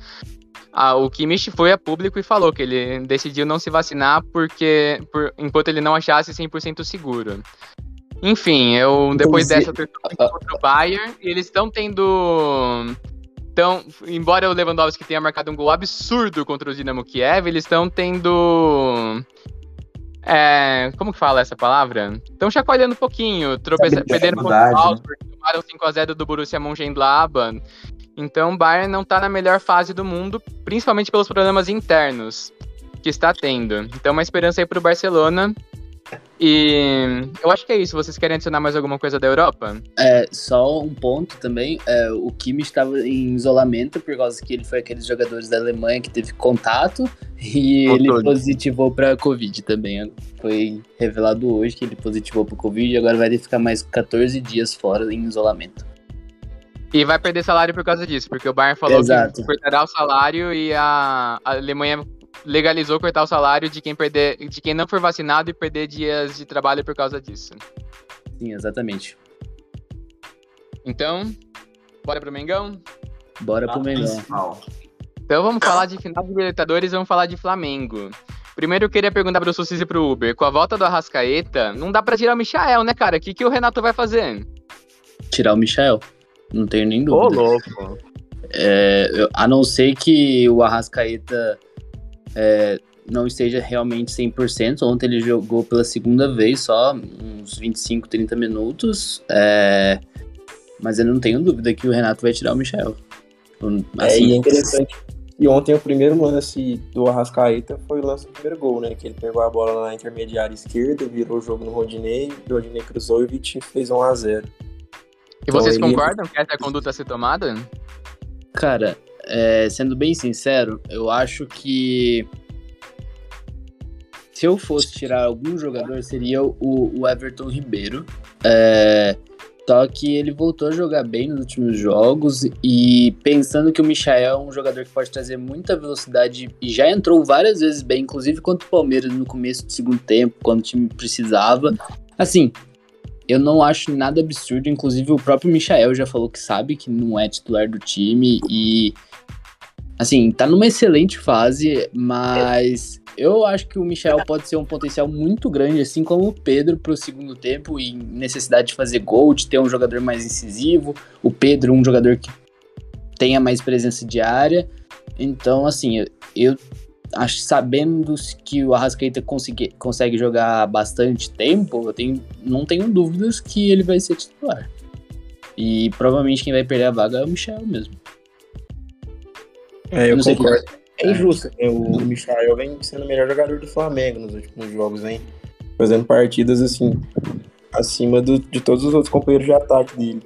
Speaker 1: Ah, o Kimmich foi a público e falou que ele decidiu não se vacinar porque por, enquanto ele não achasse 100% seguro. Enfim, eu depois dessa contra o Bayern, eles estão tendo então, embora o Lewandowski tenha marcado um gol absurdo contra o Dinamo Kiev, eles estão tendo é, como que fala essa palavra? Estão chacoalhando um pouquinho, tropeçando, perdendo pontos altos, porque tomaram 5x0 do Borussia Mönchengladbach. Então o Bayern não está na melhor fase do mundo, principalmente pelos problemas internos que está tendo. Então uma esperança aí para o Barcelona, e eu acho que é isso. Vocês querem adicionar mais alguma coisa da Europa?
Speaker 3: É, só um ponto também. É, o Kimi estava em isolamento por causa que ele foi aqueles jogadores da Alemanha que teve contato e ele positivou para Covid também. Foi revelado hoje que ele positivou para Covid e agora vai ficar mais 14 dias fora em isolamento.
Speaker 1: E vai perder salário por causa disso, porque o Bayern falou
Speaker 3: Exato.
Speaker 1: que cortará o salário e a, a Alemanha legalizou cortar o salário de quem perder, de quem não for vacinado e perder dias de trabalho por causa disso.
Speaker 3: Sim, exatamente.
Speaker 1: Então, bora pro Mengão?
Speaker 3: Bora pro Mengão.
Speaker 2: Principal.
Speaker 1: Então vamos falar de final de Libertadores, vamos falar de Flamengo. Primeiro eu queria perguntar pro Sucis e pro Uber, com a volta do Arrascaeta, não dá pra tirar o Michael, né, cara? O que, que o Renato vai fazer?
Speaker 3: Tirar o Michel. Não tenho nem
Speaker 1: Ô,
Speaker 3: dúvida.
Speaker 1: louco.
Speaker 3: É, eu- a não ser que o Arrascaeta é, não esteja realmente 100%. Ontem ele jogou pela segunda vez, só uns 25, 30 minutos. É, mas eu não tenho dúvida que o Renato vai tirar o Michel. Um,
Speaker 4: É,
Speaker 3: assim,
Speaker 4: e é interessante. E ontem o primeiro lance do Arrascaeta foi o lance do primeiro gol, né? Que ele pegou a bola na intermediária esquerda, virou o jogo no Rodinei, o Rodinei cruzou e o Vitinho fez 1x0.
Speaker 1: E vocês
Speaker 4: Então, ele-
Speaker 1: concordam que essa é a conduta a ser tomada?
Speaker 3: Cara, é, sendo bem sincero, eu acho que se eu fosse tirar algum jogador seria o, o Everton Ribeiro. É, só que ele voltou a jogar bem nos últimos jogos e pensando que o Michael é um jogador que pode trazer muita velocidade e já entrou várias vezes bem, inclusive contra o Palmeiras no começo do segundo tempo, quando o time precisava. Assim, eu não acho nada absurdo, inclusive o próprio Michael já falou que sabe que não é titular do time e assim, tá numa excelente fase, mas eu acho que o Michael pode ser um potencial muito grande, assim como o Pedro pro segundo tempo e necessidade de fazer gol, de ter um jogador mais incisivo, o Pedro um jogador que tenha mais presença diária. Então, assim, eu, eu acho sabendo que o Arrascaeta consegue, consegue jogar bastante tempo, eu tenho, não tenho dúvidas que ele vai ser titular. E provavelmente quem vai perder a vaga é o Michel mesmo.
Speaker 4: É, eu concordo. É
Speaker 3: É.
Speaker 4: injusto. né? O Michael vem sendo o melhor jogador do Flamengo nos últimos jogos, vem fazendo partidas assim, acima do- de todos os outros companheiros de ataque dele.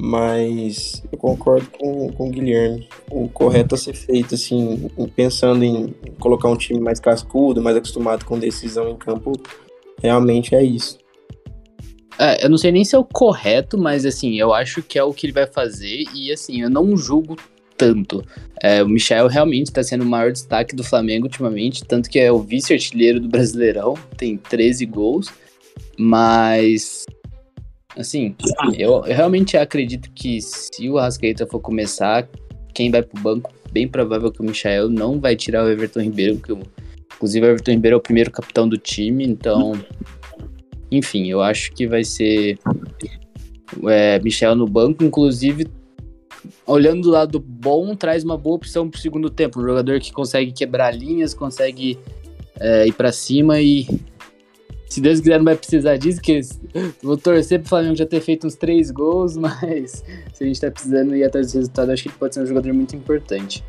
Speaker 4: Mas eu concordo com, com o Guilherme. O correto a ser feito, assim, pensando em colocar um time mais cascudo, mais acostumado com decisão em campo, realmente é isso.
Speaker 3: É, eu não sei nem se é o correto, mas assim, eu acho que é o que ele vai fazer e assim, eu não julgo tanto. É, o Michel realmente está sendo o maior destaque do Flamengo ultimamente, tanto que é o vice-artilheiro do Brasileirão, tem 13 gols, mas assim, eu, eu realmente acredito que se o Arrascaeta for começar, quem vai pro banco, bem provável que o Michel não vai tirar o Everton Ribeiro, que o- inclusive o Everton Ribeiro é o primeiro capitão do time, então enfim, eu acho que vai ser é, Michel no banco, inclusive olhando do lado bom, traz uma boa opção pro segundo tempo, um jogador que consegue quebrar linhas, consegue é, ir pra cima e se Deus quiser não vai precisar disso, que vou torcer pro Flamengo já ter feito uns três gols, mas se a gente tá precisando ir atrás desse resultado, acho que ele pode ser um jogador muito importante.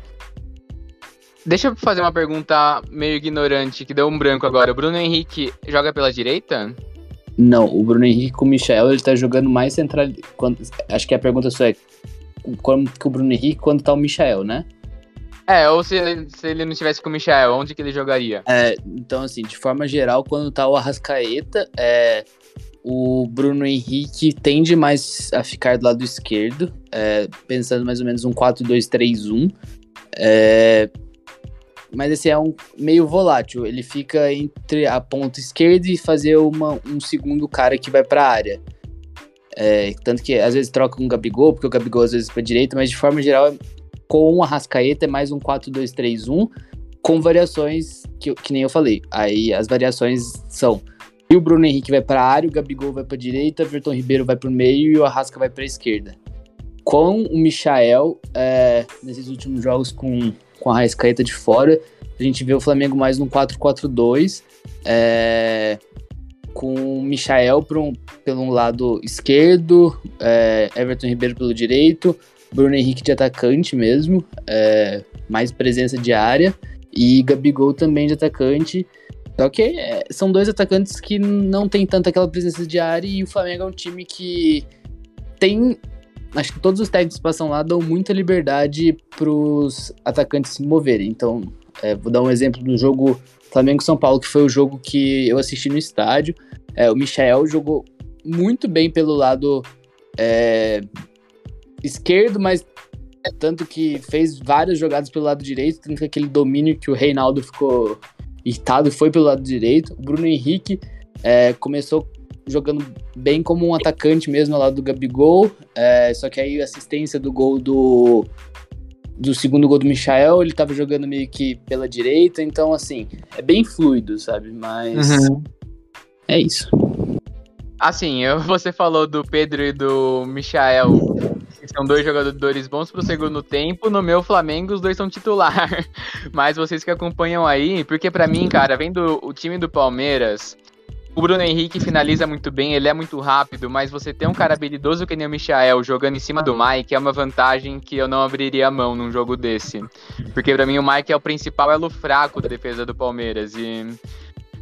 Speaker 1: Deixa eu fazer uma pergunta meio ignorante, que deu um branco agora. O Bruno Henrique joga pela direita?
Speaker 3: Não, o Bruno Henrique com o Michel, ele tá jogando mais central. Acho que a pergunta só é como que o Bruno Henrique quando tá o Michel, né?
Speaker 1: É, ou se ele, se ele não estivesse com o Michel, onde que ele jogaria?
Speaker 3: É, então, assim, de forma geral, quando tá o Arrascaeta, é, o Bruno Henrique tende mais a ficar do lado esquerdo, é, pensando mais ou menos um 4-2-3-1. É, mas esse é um meio volátil, ele fica entre a ponta esquerda e fazer uma, um segundo cara que vai pra área. É, tanto que às vezes troca com o Gabigol, porque o Gabigol às vezes pra direita, mas de forma geral, com o Arrascaeta é mais um 4-2-3-1 com variações que, que nem eu falei. Aí as variações são: e o Bruno Henrique vai para a área, o Gabigol vai para direita, o Everton Ribeiro vai para o meio e o Arrasca vai para a esquerda. Com o Michael, é, nesses últimos jogos com, com a Arrascaeta de fora, a gente vê o Flamengo mais num 4-4-2, é, com o Michael um, pelo lado esquerdo, é, Everton Ribeiro pelo direito, Bruno Henrique de atacante mesmo, é, mais presença de área, e Gabigol também de atacante. Só que é, são dois atacantes que não tem tanta aquela presença de área e o Flamengo é um time que tem. Acho que todos os técnicos que passam lá dão muita liberdade pros atacantes se moverem. Então, é, vou dar um exemplo do jogo Flamengo-São Paulo, que foi o jogo que eu assisti no estádio. É, o Michael jogou muito bem pelo lado é, esquerdo, mas tanto que fez várias jogadas pelo lado direito, tanto que aquele domínio que o Reinaldo ficou irritado foi pelo lado direito. O Bruno Henrique é, começou jogando bem como um atacante mesmo ao lado do Gabigol, é, só que aí a assistência do gol do, do segundo gol do Michael, ele tava jogando meio que pela direita, então assim, é bem fluido, sabe? Mas uhum. é isso.
Speaker 1: Assim, você falou do Pedro e do Michael, que são dois jogadores bons pro segundo tempo. No meu Flamengo, os dois são titular. Mas vocês que acompanham aí, porque para mim, cara, vendo o time do Palmeiras, o Bruno Henrique finaliza muito bem, ele é muito rápido, mas você tem um cara habilidoso que nem o Michael jogando em cima do Mike é uma vantagem que eu não abriria a mão num jogo desse. Porque para mim o Mike é o principal elo fraco da defesa do Palmeiras. E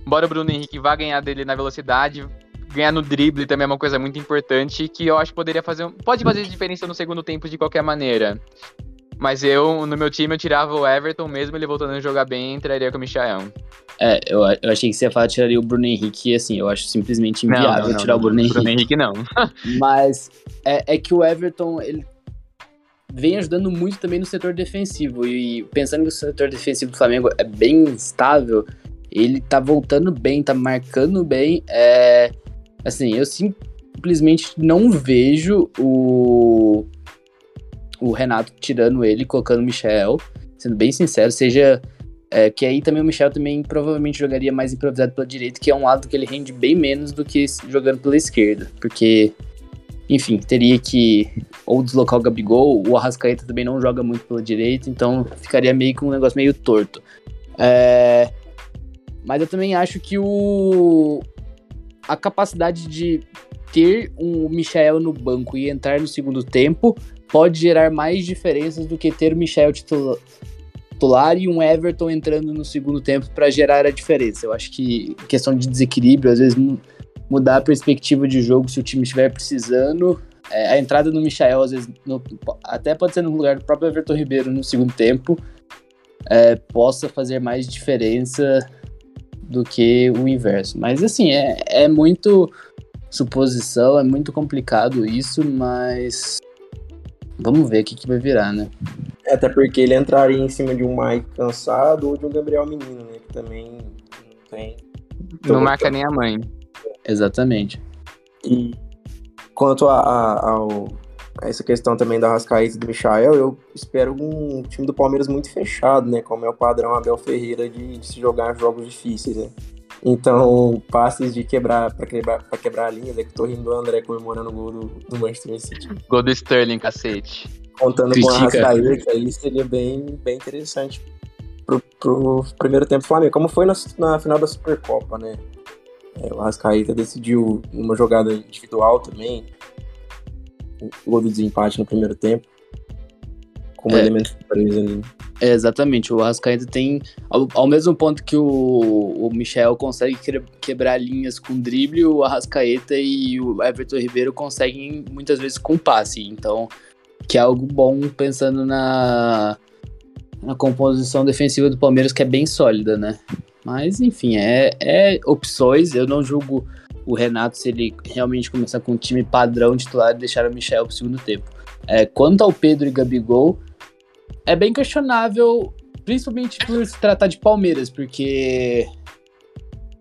Speaker 1: embora o Bruno Henrique vá ganhar dele na velocidade, ganhar no drible também é uma coisa muito importante que eu acho que poderia fazer. Pode fazer diferença no segundo tempo de qualquer maneira. Mas eu, no meu time, eu tirava o Everton, mesmo ele voltando a jogar bem, entraria com o Michael.
Speaker 3: É, eu, eu achei que você ia falar tiraria o Bruno Henrique, assim, eu acho simplesmente inviável não, não, não, tirar o Bruno Henrique.
Speaker 1: Bruno Henrique não.
Speaker 3: Mas é, é que o Everton, ele vem ajudando muito também no setor defensivo. E pensando que o setor defensivo do Flamengo é bem estável, ele tá voltando bem, tá marcando bem. É, Assim, eu simplesmente não vejo o, o Renato tirando ele, colocando o Michel, sendo bem sincero, seja é, que aí também o Michel também provavelmente jogaria mais improvisado pela direita, que é um lado que ele rende bem menos do que jogando pela esquerda, porque, enfim, teria que ou deslocar o Gabigol, o Arrascaeta também não joga muito pela direita, então ficaria meio com um negócio meio torto. É, mas eu também acho que o, a capacidade de ter um Michel no banco e entrar no segundo tempo pode gerar mais diferenças do que ter o Michel titular e um Everton entrando no segundo tempo para gerar a diferença. Eu acho que questão de desequilíbrio, às vezes mudar a perspectiva de jogo se o time estiver precisando. É, a entrada do Michel, às vezes, no, até pode ser no lugar do próprio Everton Ribeiro no segundo tempo, é, possa fazer mais diferença do que o inverso. Mas assim, é, é muito suposição, é muito complicado isso, mas vamos ver o que, que vai virar, né?
Speaker 4: É, até porque ele entraria em cima de um Mike cansado ou de um Gabriel Menino, né? Que também não tem.
Speaker 1: Não marca nem a mãe.
Speaker 3: Exatamente.
Speaker 4: E quanto a, a, ao, essa questão também da Rascaíta e do Michael, eu espero um time do Palmeiras muito fechado, né? Como é o padrão Abel Ferreira de, de se jogar jogos difíceis, né? Então, passes de quebrar para quebrar, pra quebrar linhas, é que tô rindo do André comemorando o gol do, do Manchester City.
Speaker 1: Gol do Sterling, cacete.
Speaker 4: Contando Critica. com a Rascaíta aí, seria bem, bem interessante pro, pro primeiro tempo do Flamengo, como foi na, na final da Supercopa, né? É, o Rascaíta decidiu uma jogada individual também, o gol do desempate no primeiro tempo. Como é, elemento surpresa ali.
Speaker 3: É, exatamente, o Arrascaeta tem, ao, ao, mesmo ponto que o, o Michel consegue quebrar linhas com drible, o Arrascaeta e o Everton Ribeiro conseguem muitas vezes com passe, então, que é algo bom pensando na, na composição defensiva do Palmeiras, que é bem sólida, né? Mas, enfim, é, é opções, eu não julgo o Renato se ele realmente começar com um time padrão titular e deixar o Michel pro segundo tempo. É, quanto ao Pedro e Gabigol, é bem questionável, principalmente por se tratar de Palmeiras, porque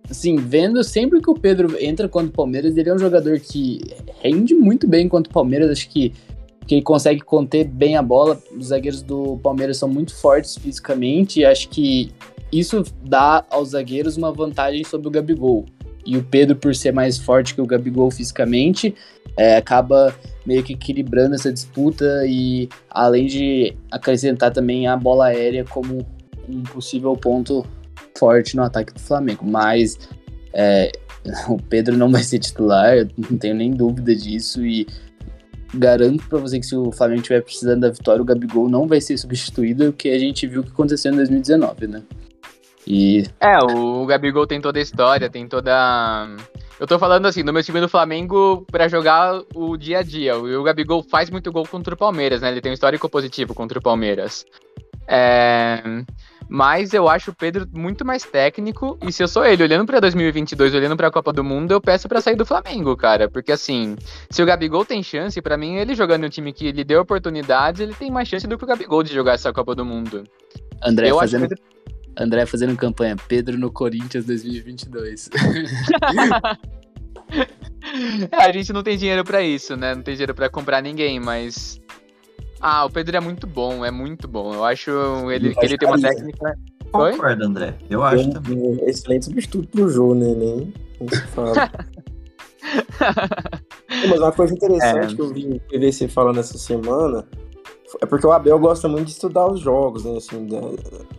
Speaker 3: assim, vendo sempre que o Pedro entra contra o Palmeiras, ele é um jogador que rende muito bem contra o Palmeiras, acho que, que ele consegue conter bem a bola. Os zagueiros do Palmeiras são muito fortes fisicamente e acho que isso dá aos zagueiros uma vantagem sobre o Gabigol e o Pedro, por ser mais forte que o Gabigol fisicamente, é, acaba meio que equilibrando essa disputa e além de acrescentar também a bola aérea como um possível ponto forte no ataque do Flamengo. Mas é, o Pedro não vai ser titular, não tenho nem dúvida disso e garanto para você que se o Flamengo estiver precisando da vitória, o Gabigol não vai ser substituído, o que a gente viu que aconteceu em 2019, né?
Speaker 1: E... É, o Gabigol tem toda a história, tem toda. Eu tô falando assim, no meu time do Flamengo para jogar o dia a dia. O Gabigol faz muito gol contra o Palmeiras, né? Ele tem um histórico positivo contra o Palmeiras. É... Mas eu acho o Pedro muito mais técnico. E se eu sou ele, olhando pra 2022, olhando pra Copa do Mundo, eu peço pra sair do Flamengo, cara. Porque assim, se o Gabigol tem chance, pra mim, ele jogando em um time que lhe deu oportunidades, ele tem mais chance do que o Gabigol de jogar essa Copa do Mundo.
Speaker 3: André
Speaker 1: eu
Speaker 3: fazendo,
Speaker 1: acho
Speaker 3: André fazendo campanha. Pedro no Corinthians 2022.
Speaker 1: É, a gente não tem dinheiro pra isso, né? Não tem dinheiro pra comprar ninguém, mas. Ah, o Pedro é muito bom, é muito bom. Eu acho ele, que ele tem uma técnica. Oi?
Speaker 2: Concordo, André. Eu acho também.
Speaker 4: Um, um excelente substituto pro Jô, né? Nem, nem se fala. Mas uma coisa interessante
Speaker 1: É.
Speaker 4: que eu vi no PVC falando essa semana é porque o Abel gosta muito de estudar os jogos, né? Assim, da,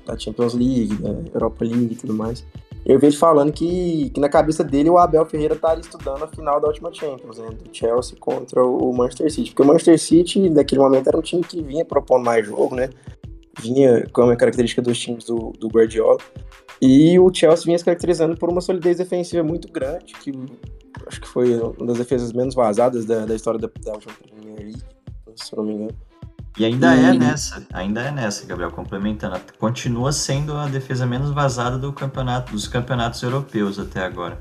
Speaker 4: da Champions League, da Europa League e tudo mais. Eu vejo falando que, que na cabeça dele o Abel Ferreira estaria estudando a final da última Champions, né? Do Chelsea contra o Manchester City. Porque o Manchester City, naquele momento, era um time que vinha propondo mais jogo, né? Vinha com a característica dos times do, do Guardiola. E o Chelsea vinha se caracterizando por uma solidez defensiva muito grande, que acho que foi uma das defesas menos vazadas da, da história da, da última Premier League, se eu não me engano.
Speaker 2: E ainda é
Speaker 3: Hum.
Speaker 2: nessa, ainda é nessa, Gabriel, complementando. Continua sendo a defesa menos vazada do campeonato, dos campeonatos europeus até agora.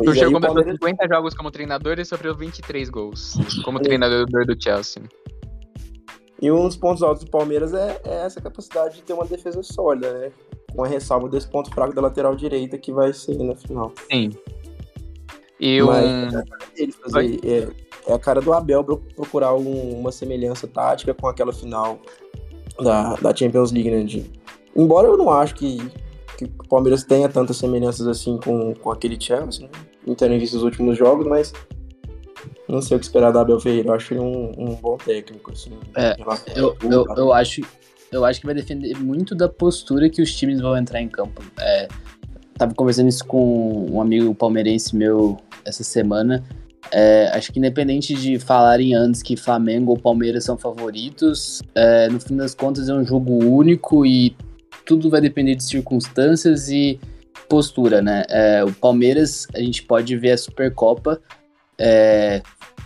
Speaker 4: E
Speaker 1: Tuchel
Speaker 4: aí o
Speaker 1: completou
Speaker 4: Palmeiras-
Speaker 1: 50 jogos como treinador e sofreu 23 gols como treinador do Chelsea.
Speaker 4: E um dos pontos altos do Palmeiras é, é essa capacidade de ter uma defesa sólida, né? Com a ressalva desse ponto fraco da lateral direita que vai ser na final.
Speaker 1: Sim. E
Speaker 4: Mas-
Speaker 1: um.
Speaker 4: Ele fazer, é, é a cara do Abel pro- procurar um- uma semelhança tática com aquela final da, da Champions League, né? de- embora eu não acho que, que o Palmeiras tenha tantas semelhanças assim com, com aquele Chelsea, né? Não tendo visto os últimos jogos, mas não sei o que esperar do Abel Ferreira. Eu acho ele um, um bom técnico, assim.
Speaker 3: É, Eu,
Speaker 4: tudo,
Speaker 3: eu,
Speaker 4: tá?
Speaker 3: eu, acho, eu acho que vai depender muito da postura que os times vão entrar em campo. É, tava conversando isso com um amigo palmeirense meu essa semana. É, acho que independente de falarem antes que Flamengo ou Palmeiras são favoritos, é, no fim das contas é um jogo único e tudo vai depender de circunstâncias e postura, né? É, o Palmeiras, a gente pode ver a Supercopa, é,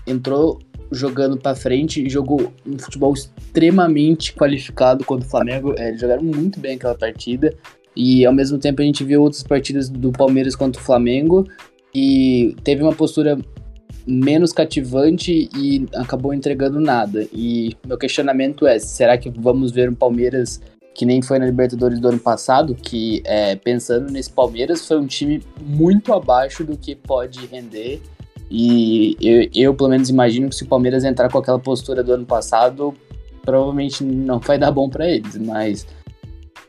Speaker 3: entrou jogando pra frente e jogou um futebol extremamente qualificado contra o Flamengo. É, eles jogaram muito bem aquela partida. E ao mesmo tempo a gente viu outras partidas do Palmeiras contra o Flamengo e teve uma postura menos cativante e acabou entregando nada. E meu questionamento é: será que vamos ver um Palmeiras que nem foi na Libertadores do ano passado? Que é, pensando nesse Palmeiras, foi um time muito abaixo do que pode render. E eu, eu, pelo menos, imagino que se o Palmeiras entrar com aquela postura do ano passado, provavelmente não vai dar bom para eles. Mas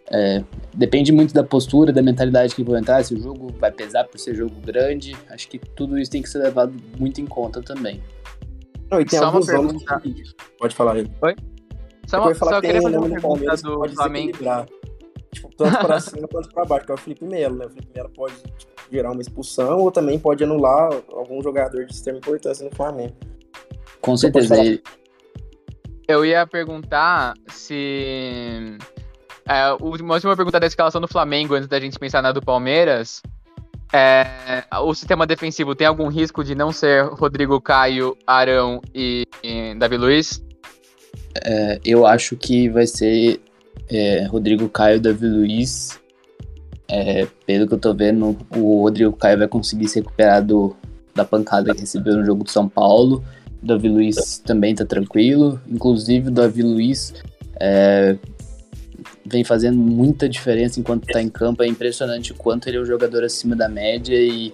Speaker 3: é, depende muito da postura, da mentalidade que vão entrar. Se o jogo vai pesar por ser jogo grande, acho que tudo isso tem que ser levado muito em conta também.
Speaker 4: Não, e tem
Speaker 1: Só uma
Speaker 4: alguns nomes
Speaker 1: pergunta.
Speaker 4: que... Pode falar aí.
Speaker 1: Só,
Speaker 4: Eu
Speaker 1: uma-
Speaker 4: falar
Speaker 1: só
Speaker 4: que
Speaker 1: queria fazer uma pergunta do
Speaker 4: pode
Speaker 1: Flamengo.
Speaker 4: Tipo, tanto para cima quanto para baixo, que é o Felipe Melo, né? O Felipe Melo pode tipo, gerar uma expulsão ou também pode anular algum jogador de extrema importância no Flamengo.
Speaker 3: Com certeza.
Speaker 1: Eu ia perguntar se. É, uma última pergunta da escalação do Flamengo, antes da gente pensar na do Palmeiras. É, o sistema defensivo tem algum risco de não ser Rodrigo Caio, Arão e, e Davi Luiz?
Speaker 3: é, eu acho que vai ser é, Rodrigo Caio, Davi Luiz. É, pelo que eu tô vendo, o Rodrigo Caio vai conseguir se recuperar do, da pancada que recebeu no jogo do São Paulo. Davi Luiz também tá tranquilo. Inclusive, o Davi Luiz é, vem fazendo muita diferença enquanto tá em campo. É impressionante o quanto ele é um jogador acima da média e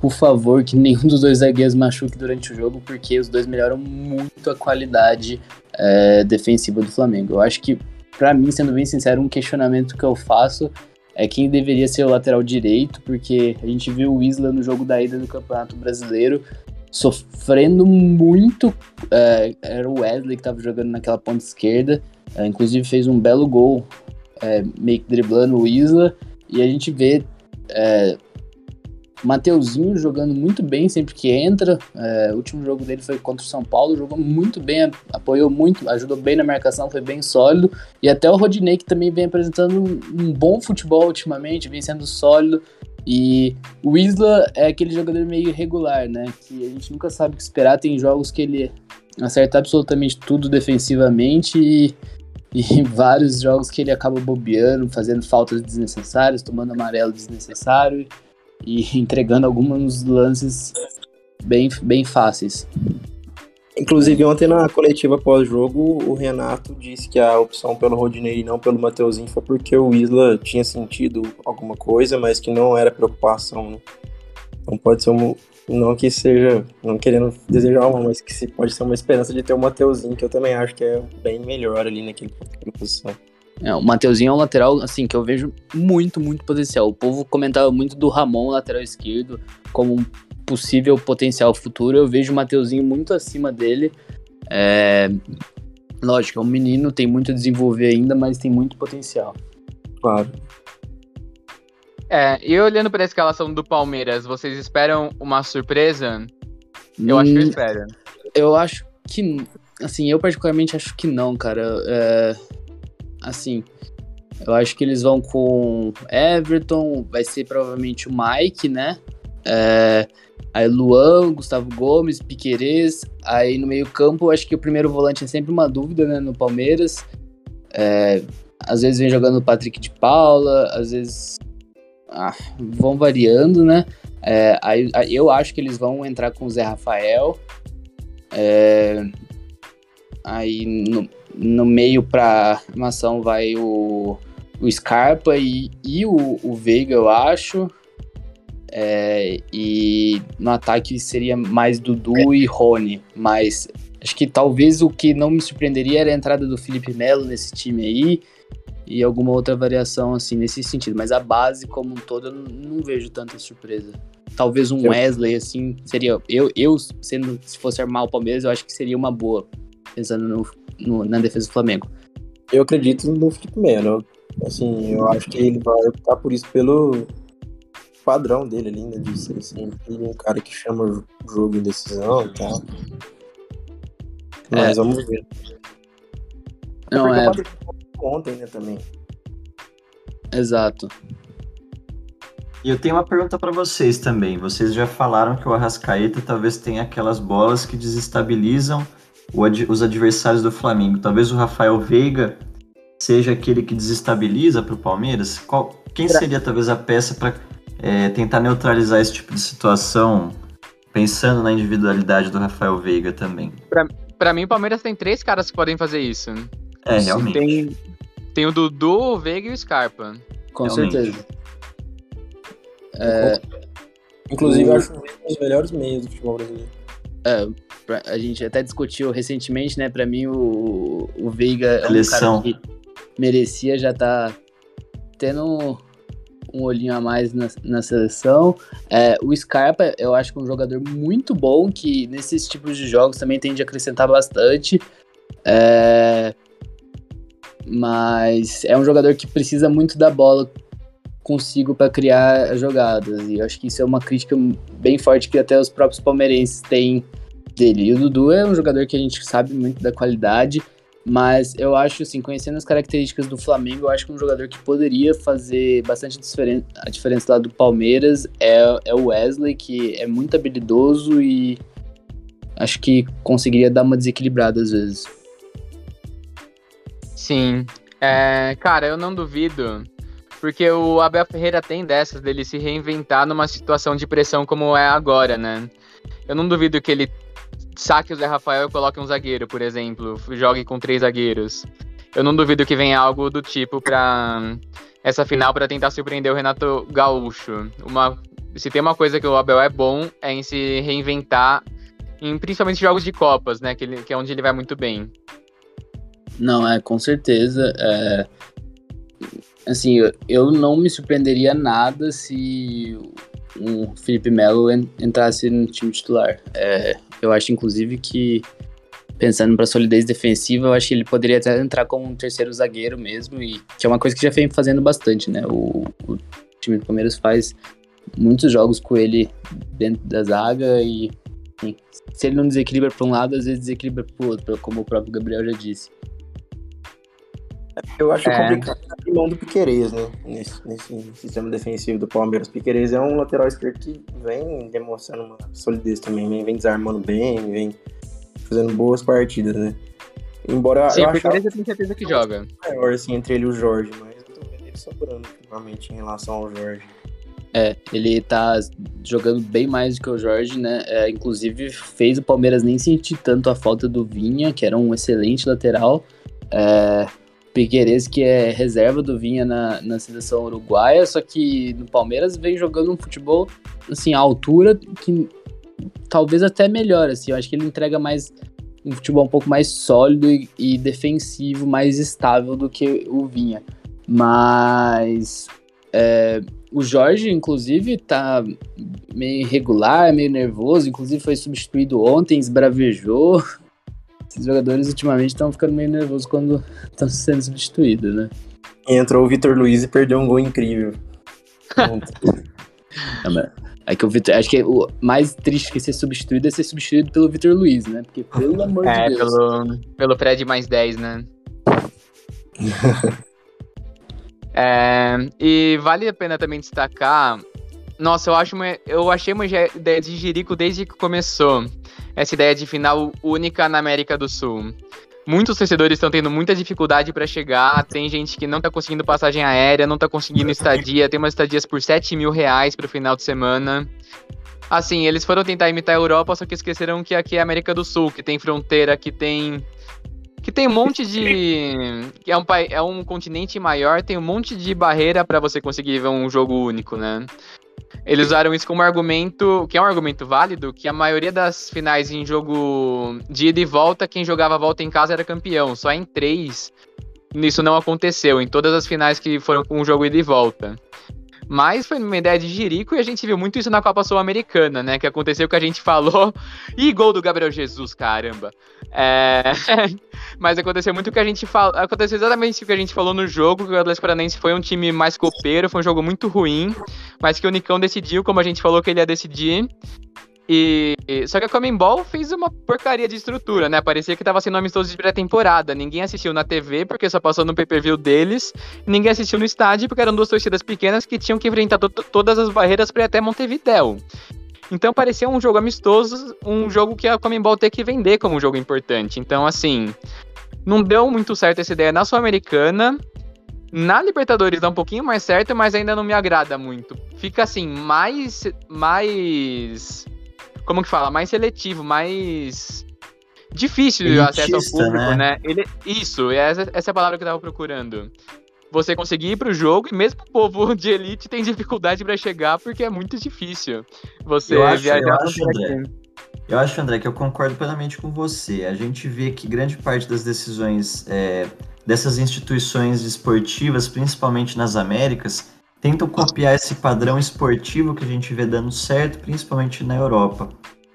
Speaker 3: por favor, que nenhum dos dois zagueiros machuque durante o jogo, porque os dois melhoram muito a qualidade é, defensiva do Flamengo. Eu acho que, pra mim, sendo bem sincero, um questionamento que eu faço é quem deveria ser o lateral direito, porque a gente viu o Isla no jogo da ida do Campeonato Brasileiro sofrendo muito. é, era o Wesley que estava jogando naquela ponta esquerda, é, inclusive fez um belo gol, é, meio que driblando o Isla, e a gente vê. É, Mateuzinho jogando muito bem sempre que entra. É, o último jogo dele foi contra o São Paulo, jogou muito bem, apoiou muito, ajudou bem na marcação, foi bem sólido. E até o Rodinei, que também vem apresentando um, bom futebol ultimamente, vem sendo sólido. E o Isla é aquele jogador meio irregular, né? Que a gente nunca sabe o que esperar. Tem jogos que ele acerta absolutamente tudo defensivamente e E vários jogos que ele acaba bobeando, fazendo faltas desnecessárias, tomando amarelo desnecessário e entregando alguns lances bem, bem fáceis.
Speaker 4: Inclusive, ontem na coletiva pós-jogo, o Renato disse que a opção pelo Rodinei e não pelo Mateuzinho foi porque o Isla tinha sentido alguma coisa, mas que não era preocupação, né? Não pode ser um. Não que seja. Não querendo desejar uma, mas que se pode ser uma esperança de ter o Mateuzinho, que eu também acho que é bem melhor ali naquele, naquela posição.
Speaker 3: É, o Mateuzinho é um lateral, assim, que eu vejo muito, muito potencial. O povo comentava muito do Ramon, lateral esquerdo, como um possível potencial futuro. Eu vejo o Mateuzinho muito acima dele. É... Lógico, é um menino, tem muito a desenvolver ainda, mas tem muito potencial.
Speaker 4: Claro.
Speaker 1: É, e olhando para a escalação do Palmeiras, vocês esperam uma surpresa? Eu hum, acho que hum, espero.
Speaker 3: Eu acho que. Assim, eu particularmente acho que não, cara. É, assim, eu acho que eles vão com Everton, vai ser provavelmente o Mike, né? É, Aí Luan, Gustavo Gomes, Piquerez. Aí no meio-campo, acho que o primeiro volante é sempre uma dúvida, né? No Palmeiras. É, às vezes vem jogando o Patrick de Paula, às vezes ah, vão variando, né? É, aí, eu acho que eles vão entrar com o Zé Rafael. É, aí no, no meio para armação vai o, o Scarpa e, e o, o Veiga, eu acho. É, e no ataque seria mais Dudu e Rony, mas acho que talvez o que não me surpreenderia era a entrada do Felipe Melo nesse time aí e alguma outra variação assim nesse sentido, mas a base como um todo eu não, vejo tanta surpresa. Talvez um Wesley assim seria eu eu sendo se fosse armar o Palmeiras, eu acho que seria uma boa pensando no, no na defesa do Flamengo.
Speaker 4: Eu acredito no Felipe Melo. Assim, eu acho que ele vai optar por isso pelo padrão dele ali, né? De ser sempre um cara que chama o jogo em decisão e tal. Mas é. vamos ver.
Speaker 3: Não, é.
Speaker 4: Ontem, né, também.
Speaker 3: Exato.
Speaker 2: E eu tenho uma pergunta para vocês também. Vocês já falaram que o Arrascaeta talvez tenha aquelas bolas que desestabilizam ad os adversários do Flamengo. Talvez o Rafael Veiga seja aquele que desestabiliza para o Palmeiras. Qual, quem seria talvez a peça para é, tentar neutralizar esse tipo de situação, pensando na individualidade do Rafael Veiga também.
Speaker 1: Pra mim, o Palmeiras tem três caras que podem fazer isso.
Speaker 2: É, realmente.
Speaker 1: Tem, tem o Dudu, o Veiga e o Scarpa.
Speaker 3: Com realmente. certeza.
Speaker 4: É, Inclusive, o... acho um dos melhores meios do futebol brasileiro.
Speaker 3: É, a gente até discutiu recentemente, né? Pra mim, o, o Veiga é
Speaker 2: um cara
Speaker 3: que merecia já estar tá tendo um olhinho a mais na, na seleção. É, o Scarpa, eu acho que é um jogador muito bom, que nesses tipos de jogos também tende a acrescentar bastante. É, mas é um jogador que precisa muito da bola consigo para criar jogadas. E eu acho que isso é uma crítica bem forte que até os próprios palmeirenses têm dele. E o Dudu é um jogador que a gente sabe muito da qualidade. Mas eu acho, assim, conhecendo as características do Flamengo, eu acho que um jogador que poderia fazer bastante a diferença lá do Palmeiras é, é o Wesley, que é muito habilidoso e acho que conseguiria dar uma desequilibrada às vezes.
Speaker 1: Sim. É, cara, eu não duvido. Porque o Abel Ferreira tem dessas dele se reinventar numa situação de pressão como é agora, né? Eu não duvido que ele saque o Zé Rafael e coloque um zagueiro, por exemplo, jogue com três zagueiros. Eu não duvido que venha algo do tipo para essa final para tentar surpreender o Renato Gaúcho. Uma, se tem uma coisa que o Abel é bom é em se reinventar, em principalmente jogos de copas, né, que, ele, que é onde ele vai muito bem.
Speaker 3: Não, é com certeza. É... Assim, eu não me surpreenderia nada se o Felipe Melo entrasse no time titular. É, eu acho, inclusive, que pensando para solidez defensiva, eu acho que ele poderia até entrar como um terceiro zagueiro mesmo, e que é uma coisa que já vem fazendo bastante, né? O, o time do Palmeiras faz muitos jogos com ele dentro da zaga e se ele não desequilibra para um lado, às vezes desequilibra para o outro, como o próprio Gabriel já disse.
Speaker 4: Eu acho é. complicado a mão do Piquerez, né? Nesse, nesse, sistema defensivo do Palmeiras. Piquerez é um lateral esquerdo que vem demonstrando uma solidez também, vem, vem desarmando bem, vem fazendo boas partidas, né? Embora
Speaker 1: Sim,
Speaker 4: eu achava
Speaker 1: ele tem certeza que joga.
Speaker 4: maior assim, entre ele e o Jorge, mas eu tô vendo ele sobrando ultimamente em relação ao Jorge.
Speaker 3: É, ele tá jogando bem mais do que o Jorge, né? É, inclusive fez o Palmeiras nem sentir tanto a falta do Vinha, que era um excelente lateral. É, Piqueires, que é reserva do Vinha na, na seleção uruguaia, só que no Palmeiras vem jogando um futebol, assim, à altura que talvez até melhor, assim. Eu acho que ele entrega mais um futebol um pouco mais sólido e, e defensivo, mais estável do que o Vinha. Mas é, o Jorge, inclusive, tá meio irregular, meio nervoso. Inclusive, foi substituído ontem, esbravejou. Esses jogadores ultimamente estão ficando meio nervosos quando estão sendo substituídos, né?
Speaker 4: E entrou o Vitor Luiz e perdeu um gol incrível. Pronto.
Speaker 3: É que o Vitor. Acho que o mais triste que ser substituído é ser substituído pelo Vitor Luiz, né? Porque, pelo amor
Speaker 1: É,
Speaker 3: de Deus.
Speaker 1: pelo, pelo Fred mais 10, né? É, e vale a pena também destacar. Nossa, eu acho uma, eu achei uma ideia de Jerico desde que começou. Essa ideia de final única na América do Sul. Muitos torcedores estão tendo muita dificuldade para chegar. Tem gente que não tá conseguindo passagem aérea, não tá conseguindo estadia. Tem umas estadias por 7 mil reais pro final de semana. Assim, eles foram tentar imitar a Europa, só que esqueceram que aqui é a América do Sul, que tem fronteira, que tem que tem um monte de. que é um, é um continente maior, tem um monte de barreira pra você conseguir ver um jogo único, né? Eles usaram isso como argumento, que é um argumento válido, que a maioria das finais em jogo de ida e volta, quem jogava volta em casa era campeão. Só em três, isso não aconteceu, em todas as finais que foram com o jogo ida e volta. Mas foi uma ideia de Jirico e a gente viu muito isso na Copa Sul-Americana, né? Que aconteceu que a gente falou. Ih, gol do Gabriel Jesus, caramba. É... Mas aconteceu muito o que a gente falou. Aconteceu exatamente o que a gente falou no jogo, que o Atlético Paranaense foi um time mais copeiro, foi um jogo muito ruim, mas que o Nicão decidiu, como a gente falou que ele ia decidir. E só que a Comembol fez uma porcaria de estrutura, né? Parecia que tava sendo amistoso de pré-temporada. Ninguém assistiu na TV porque só passou no pay-per-view deles. Ninguém assistiu no estádio porque eram duas torcidas pequenas que tinham que enfrentar to- todas as barreiras para até Montevidéu. Então parecia um jogo amistoso, um jogo que a Comembol tem que vender como um jogo importante. Então, assim, não deu muito certo essa ideia na Sul-Americana. Na Libertadores dá um pouquinho mais certo, mas ainda não me agrada muito. Fica assim, mais. mais. Como que fala? Mais seletivo, mais. Difícil o acesso ao
Speaker 2: Elitista,
Speaker 1: público,
Speaker 2: né?
Speaker 1: né? Ele, isso, essa, essa é a palavra que eu tava procurando. Você conseguir ir pro jogo, e mesmo o povo de elite tem dificuldade pra chegar, porque é muito difícil. Você
Speaker 2: Eu acho-
Speaker 1: viajar
Speaker 2: eu acho. André. Eu acho, André, que eu concordo plenamente com você. A gente vê que grande parte das decisões é, dessas instituições esportivas, principalmente nas Américas, tentam copiar esse padrão esportivo que a gente vê dando certo, principalmente na Europa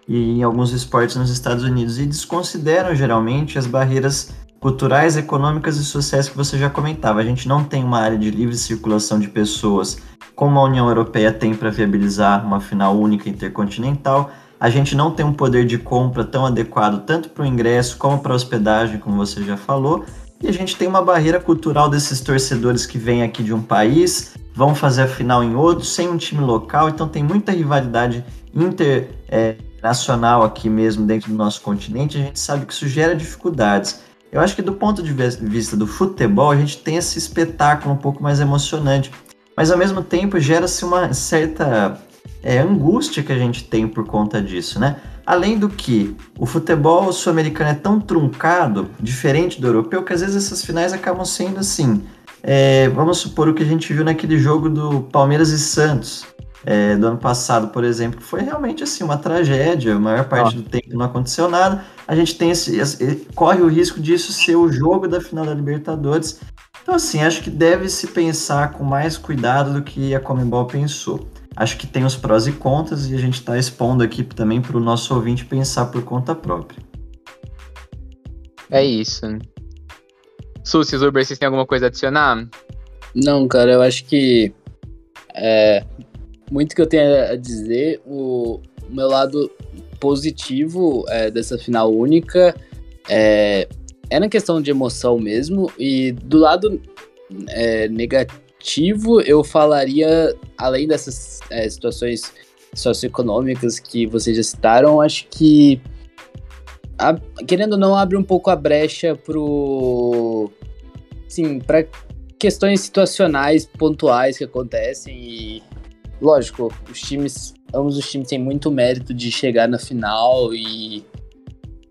Speaker 2: e em alguns esportes nos Estados Unidos, e desconsideram geralmente as barreiras culturais, econômicas e sociais que você já comentava. A gente não tem uma área de livre circulação de pessoas como a União Europeia tem para viabilizar uma final única intercontinental. A gente não tem um poder de compra tão adequado tanto para o ingresso como para a hospedagem, como você já falou. E a gente tem uma barreira cultural desses torcedores que vêm aqui de um país, vão fazer a final em outro, sem um time local. Então tem muita rivalidade internacional aqui mesmo dentro do nosso continente. A gente sabe que isso gera dificuldades. Eu acho que do ponto de vis- vista do futebol, a gente tem esse espetáculo um pouco mais emocionante. Mas ao mesmo tempo gera-se uma certa é, angústia que a gente tem por conta disso, né? Além do que o futebol sul-americano é tão truncado, diferente do europeu, que às vezes essas finais acabam sendo assim. É, vamos supor o que a gente viu naquele jogo do Palmeiras e Santos é, do ano passado, por exemplo, que foi realmente assim uma tragédia. A maior parte do tempo não aconteceu nada. A gente tem esse, esse- corre o risco disso ser o jogo da final da Libertadores. Então, assim, acho que deve se pensar com mais cuidado do que a Comembol pensou. Acho que tem os prós e contras e a gente está expondo aqui também para o nosso ouvinte pensar por conta própria.
Speaker 1: É isso. Susi, Zuber, vocês têm alguma coisa a adicionar?
Speaker 3: Não, cara, eu acho que é, muito que eu tenho a dizer, o, o meu lado positivo é, dessa final única é, é na questão de emoção mesmo, e do lado é, negativo eu falaria, além dessas é, situações socioeconômicas que vocês já citaram, acho que a, querendo ou não, abre um pouco a brecha pro. Sim, para questões situacionais, pontuais que acontecem e. Lógico, os times. Ambos os times têm muito mérito de chegar na final e.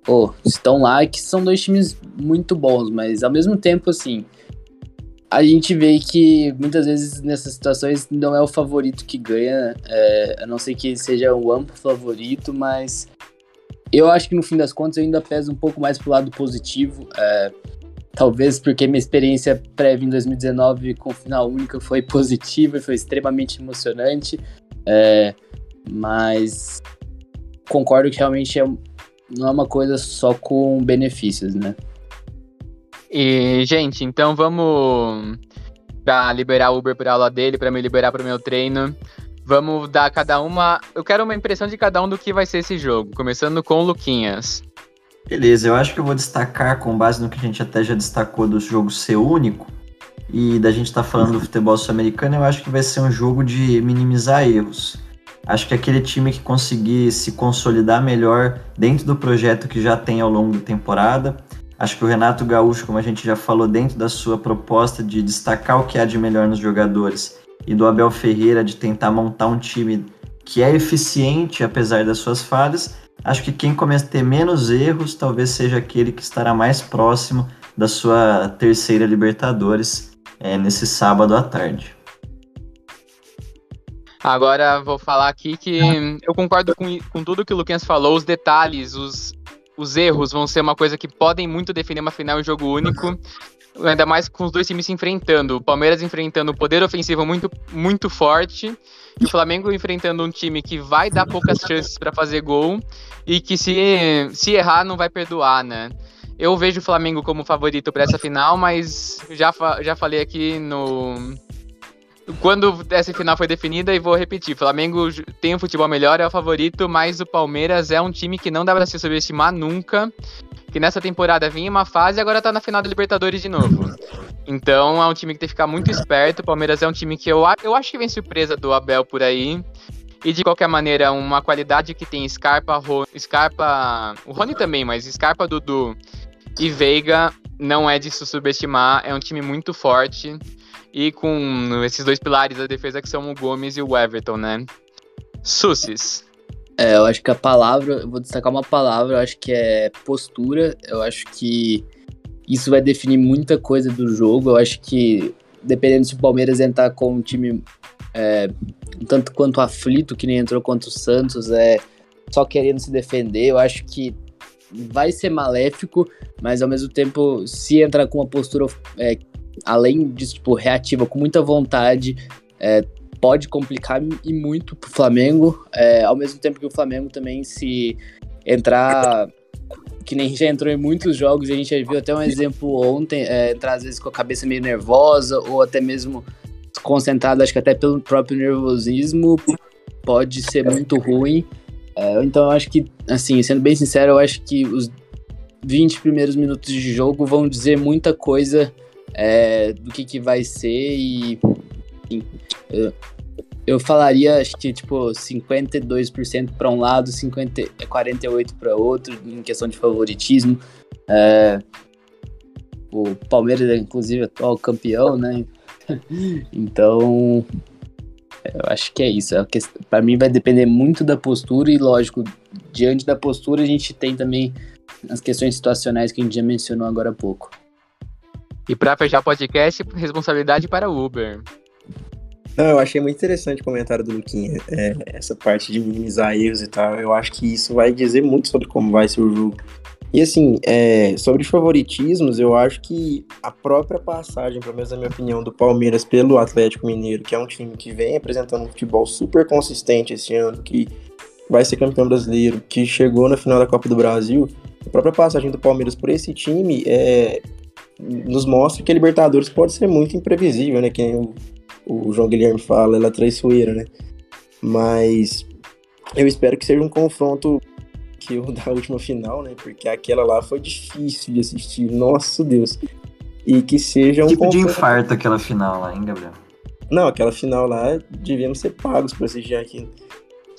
Speaker 3: Pô, estão lá, que são dois times muito bons, mas ao mesmo tempo, assim. A gente vê que muitas vezes nessas situações não é o favorito que ganha, é, a não ser que seja um amplo favorito, mas eu acho que no fim das contas eu ainda peso um pouco mais pro lado positivo. É, talvez porque minha experiência prévia em 2019 com final única foi positiva e foi extremamente emocionante. É, mas concordo que realmente é, não é uma coisa só com benefícios, né?
Speaker 1: E, gente, então vamos pra liberar o Uber pra aula dele, para me liberar pro meu treino. Vamos dar cada uma. Eu quero uma impressão de cada um do que vai ser esse jogo, começando com o Luquinhas.
Speaker 2: Beleza, eu acho que eu vou destacar, com base no que a gente até já destacou do jogo ser único, e da gente estar tá falando do futebol sul-americano, eu acho que vai ser um jogo de minimizar erros. Acho que aquele time que conseguir se consolidar melhor dentro do projeto que já tem ao longo da temporada. Acho que o Renato Gaúcho, como a gente já falou, dentro da sua proposta de destacar o que há de melhor nos jogadores, e do Abel Ferreira de tentar montar um time que é eficiente apesar das suas falhas, acho que quem cometer menos erros talvez seja aquele que estará mais próximo da sua terceira Libertadores é, nesse sábado à tarde.
Speaker 1: Agora vou falar aqui que eu concordo com, com tudo que o Luquinhas falou, os detalhes, os, os erros vão ser uma coisa que podem muito definir uma final em jogo único ainda mais com os dois times se enfrentando. O Palmeiras enfrentando um poder ofensivo muito, muito forte e o Flamengo enfrentando um time que vai dar poucas chances para fazer gol e que se, se errar não vai perdoar, né? Eu vejo o Flamengo como favorito para essa final, mas já, já falei aqui no quando essa final foi definida, e vou repetir, Flamengo tem um futebol melhor, é o favorito, mas o Palmeiras é um time que não dá pra se subestimar nunca, que nessa temporada vinha uma fase e agora tá na final da Libertadores de novo. Então é um time que tem que ficar muito esperto, o Palmeiras é um time que eu, eu acho que vem surpresa do Abel por aí, e de qualquer maneira, uma qualidade que tem Scarpa, Ro, Scarpa, o Rony também, mas Scarpa, Dudu e Veiga não é de se subestimar, é um time muito forte, e com esses dois pilares da defesa que são o Gomes e o Everton, né? Sussis.
Speaker 3: É, eu acho que a palavra, eu vou destacar uma palavra, eu acho que é postura. Eu acho que isso vai definir muita coisa do jogo. Eu acho que, dependendo se o Palmeiras entrar com um time é, tanto quanto aflito, que nem entrou contra o Santos, é só querendo se defender, eu acho que vai ser maléfico, mas ao mesmo tempo, se entrar com uma postura é, além disso, tipo, reativa com muita vontade, é, pode complicar e muito pro Flamengo, é, ao mesmo tempo que o Flamengo também se entrar que nem já entrou em muitos jogos, a gente já viu até um exemplo ontem, é, entrar às vezes com a cabeça meio nervosa ou até mesmo concentrado, acho que até pelo próprio nervosismo, pode ser muito ruim. É, então eu acho que, assim, sendo bem sincero, eu acho que os 20 primeiros minutos de jogo vão dizer muita coisa é, do que, que vai ser e enfim, eu, eu falaria acho que tipo 52% para um lado, 50, 48 para outro em questão de favoritismo. É, o Palmeiras é inclusive atual campeão, né? então eu acho que é isso. É para mim vai depender muito da postura e lógico diante da postura a gente tem também as questões situacionais que a gente já mencionou agora há pouco.
Speaker 1: E para fechar o podcast, responsabilidade para o Uber.
Speaker 4: Não, eu achei muito interessante o comentário do Luquinha, é, essa parte de minimizar erros e tal. Eu acho que isso vai dizer muito sobre como vai ser o jogo. E assim, é, sobre favoritismos, eu acho que a própria passagem, pelo menos na minha opinião, do Palmeiras pelo Atlético Mineiro, que é um time que vem apresentando um futebol super consistente esse ano, que vai ser campeão brasileiro, que chegou na final da Copa do Brasil, a própria passagem do Palmeiras por esse time é, nos mostra que a Libertadores pode ser muito imprevisível, né? Que o, o João Guilherme fala, ela é traiçoeira, né? Mas eu espero que seja um confronto que o da última final, né? Porque aquela lá foi difícil de assistir, nosso Deus. E que seja um
Speaker 2: tipo confronto... de infarto aquela final lá, hein, Gabriel?
Speaker 4: Não, aquela final lá devíamos ser pagos para assistir aquilo.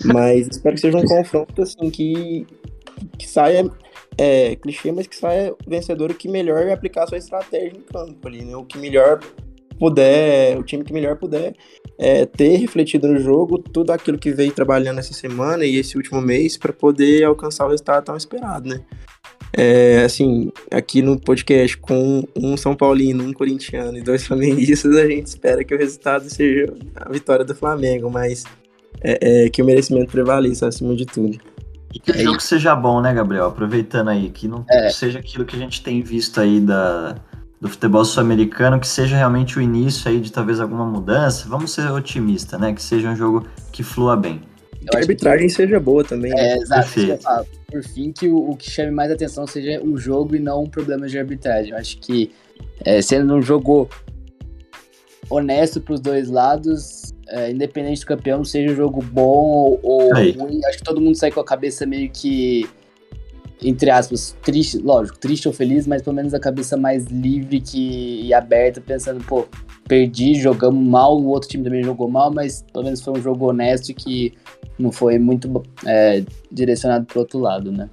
Speaker 4: Mas espero que seja um confronto assim que, que saia é clichê, mas que sai vencedor o que melhor aplicar sua estratégia em campo ali, né? O que melhor puder, o time que melhor puder é, ter refletido no jogo tudo aquilo que veio trabalhando essa semana e esse último mês para poder alcançar o resultado tão esperado, né? É, assim, aqui no podcast com um São Paulino, um corintiano e dois flamenguistas, a gente espera que o resultado seja a vitória do Flamengo, mas é, é, que o merecimento prevaleça acima de tudo.
Speaker 2: E que o
Speaker 3: É
Speaker 2: jogo seja bom, né, Gabriel? Aproveitando aí, que não
Speaker 3: É.
Speaker 2: seja aquilo que a gente tem visto aí da, do futebol sul-americano, que seja realmente o início aí de talvez alguma mudança. Vamos ser otimistas, né? Que seja um jogo que flua bem.
Speaker 4: Que a arbitragem seja boa também. né?
Speaker 3: É, exato. que
Speaker 2: Perfeito.
Speaker 3: falo. Por fim, que o, o que chame mais atenção seja o jogo e não problemas de arbitragem. Eu acho que é, sendo um jogo honesto para os dois lados, é, independente do campeão, seja um jogo bom ou, ou ruim, acho que todo mundo sai com a cabeça meio que, entre aspas, triste, lógico, triste ou feliz, mas pelo menos a cabeça mais livre que, e aberta, pensando, pô, perdi, jogamos mal, o outro time também jogou mal, mas pelo menos foi um jogo honesto que não foi muito é, direcionado pro outro lado, né?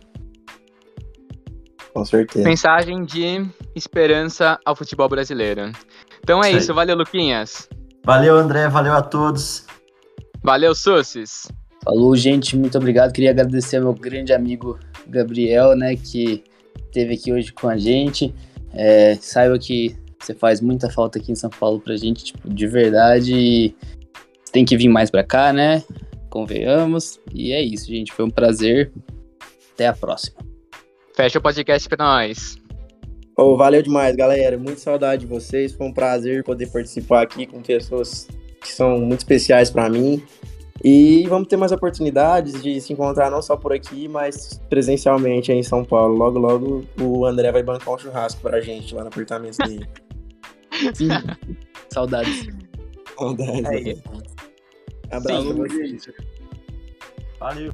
Speaker 4: Com certeza.
Speaker 1: Mensagem de esperança ao futebol brasileiro. Então é
Speaker 2: Isso aí.
Speaker 1: isso, valeu, Luquinhas.
Speaker 2: Valeu, André. Valeu a todos.
Speaker 1: Valeu, Sussis.
Speaker 3: Falou, gente, muito obrigado. Queria agradecer ao meu grande amigo Gabriel, né, que esteve aqui hoje com a gente. É, saiba que você faz muita falta aqui em São Paulo pra gente, tipo, de verdade. E tem que vir mais pra cá, né? Convenhamos. E é isso, gente. Foi um prazer. Até a próxima.
Speaker 1: Fecha o podcast pra nós.
Speaker 4: Ô, valeu demais, galera. Muito saudade de vocês. Foi um prazer poder participar aqui com pessoas que são muito especiais para mim. E vamos ter mais oportunidades de se encontrar não só por aqui, mas presencialmente aí em São Paulo. Logo, logo o André vai bancar um churrasco pra gente lá no apartamento dele.
Speaker 3: Sim. Saudades.
Speaker 4: Saudades,
Speaker 1: Aí.
Speaker 4: né? Abraço
Speaker 1: Sim.
Speaker 4: pra vocês.
Speaker 2: Valeu.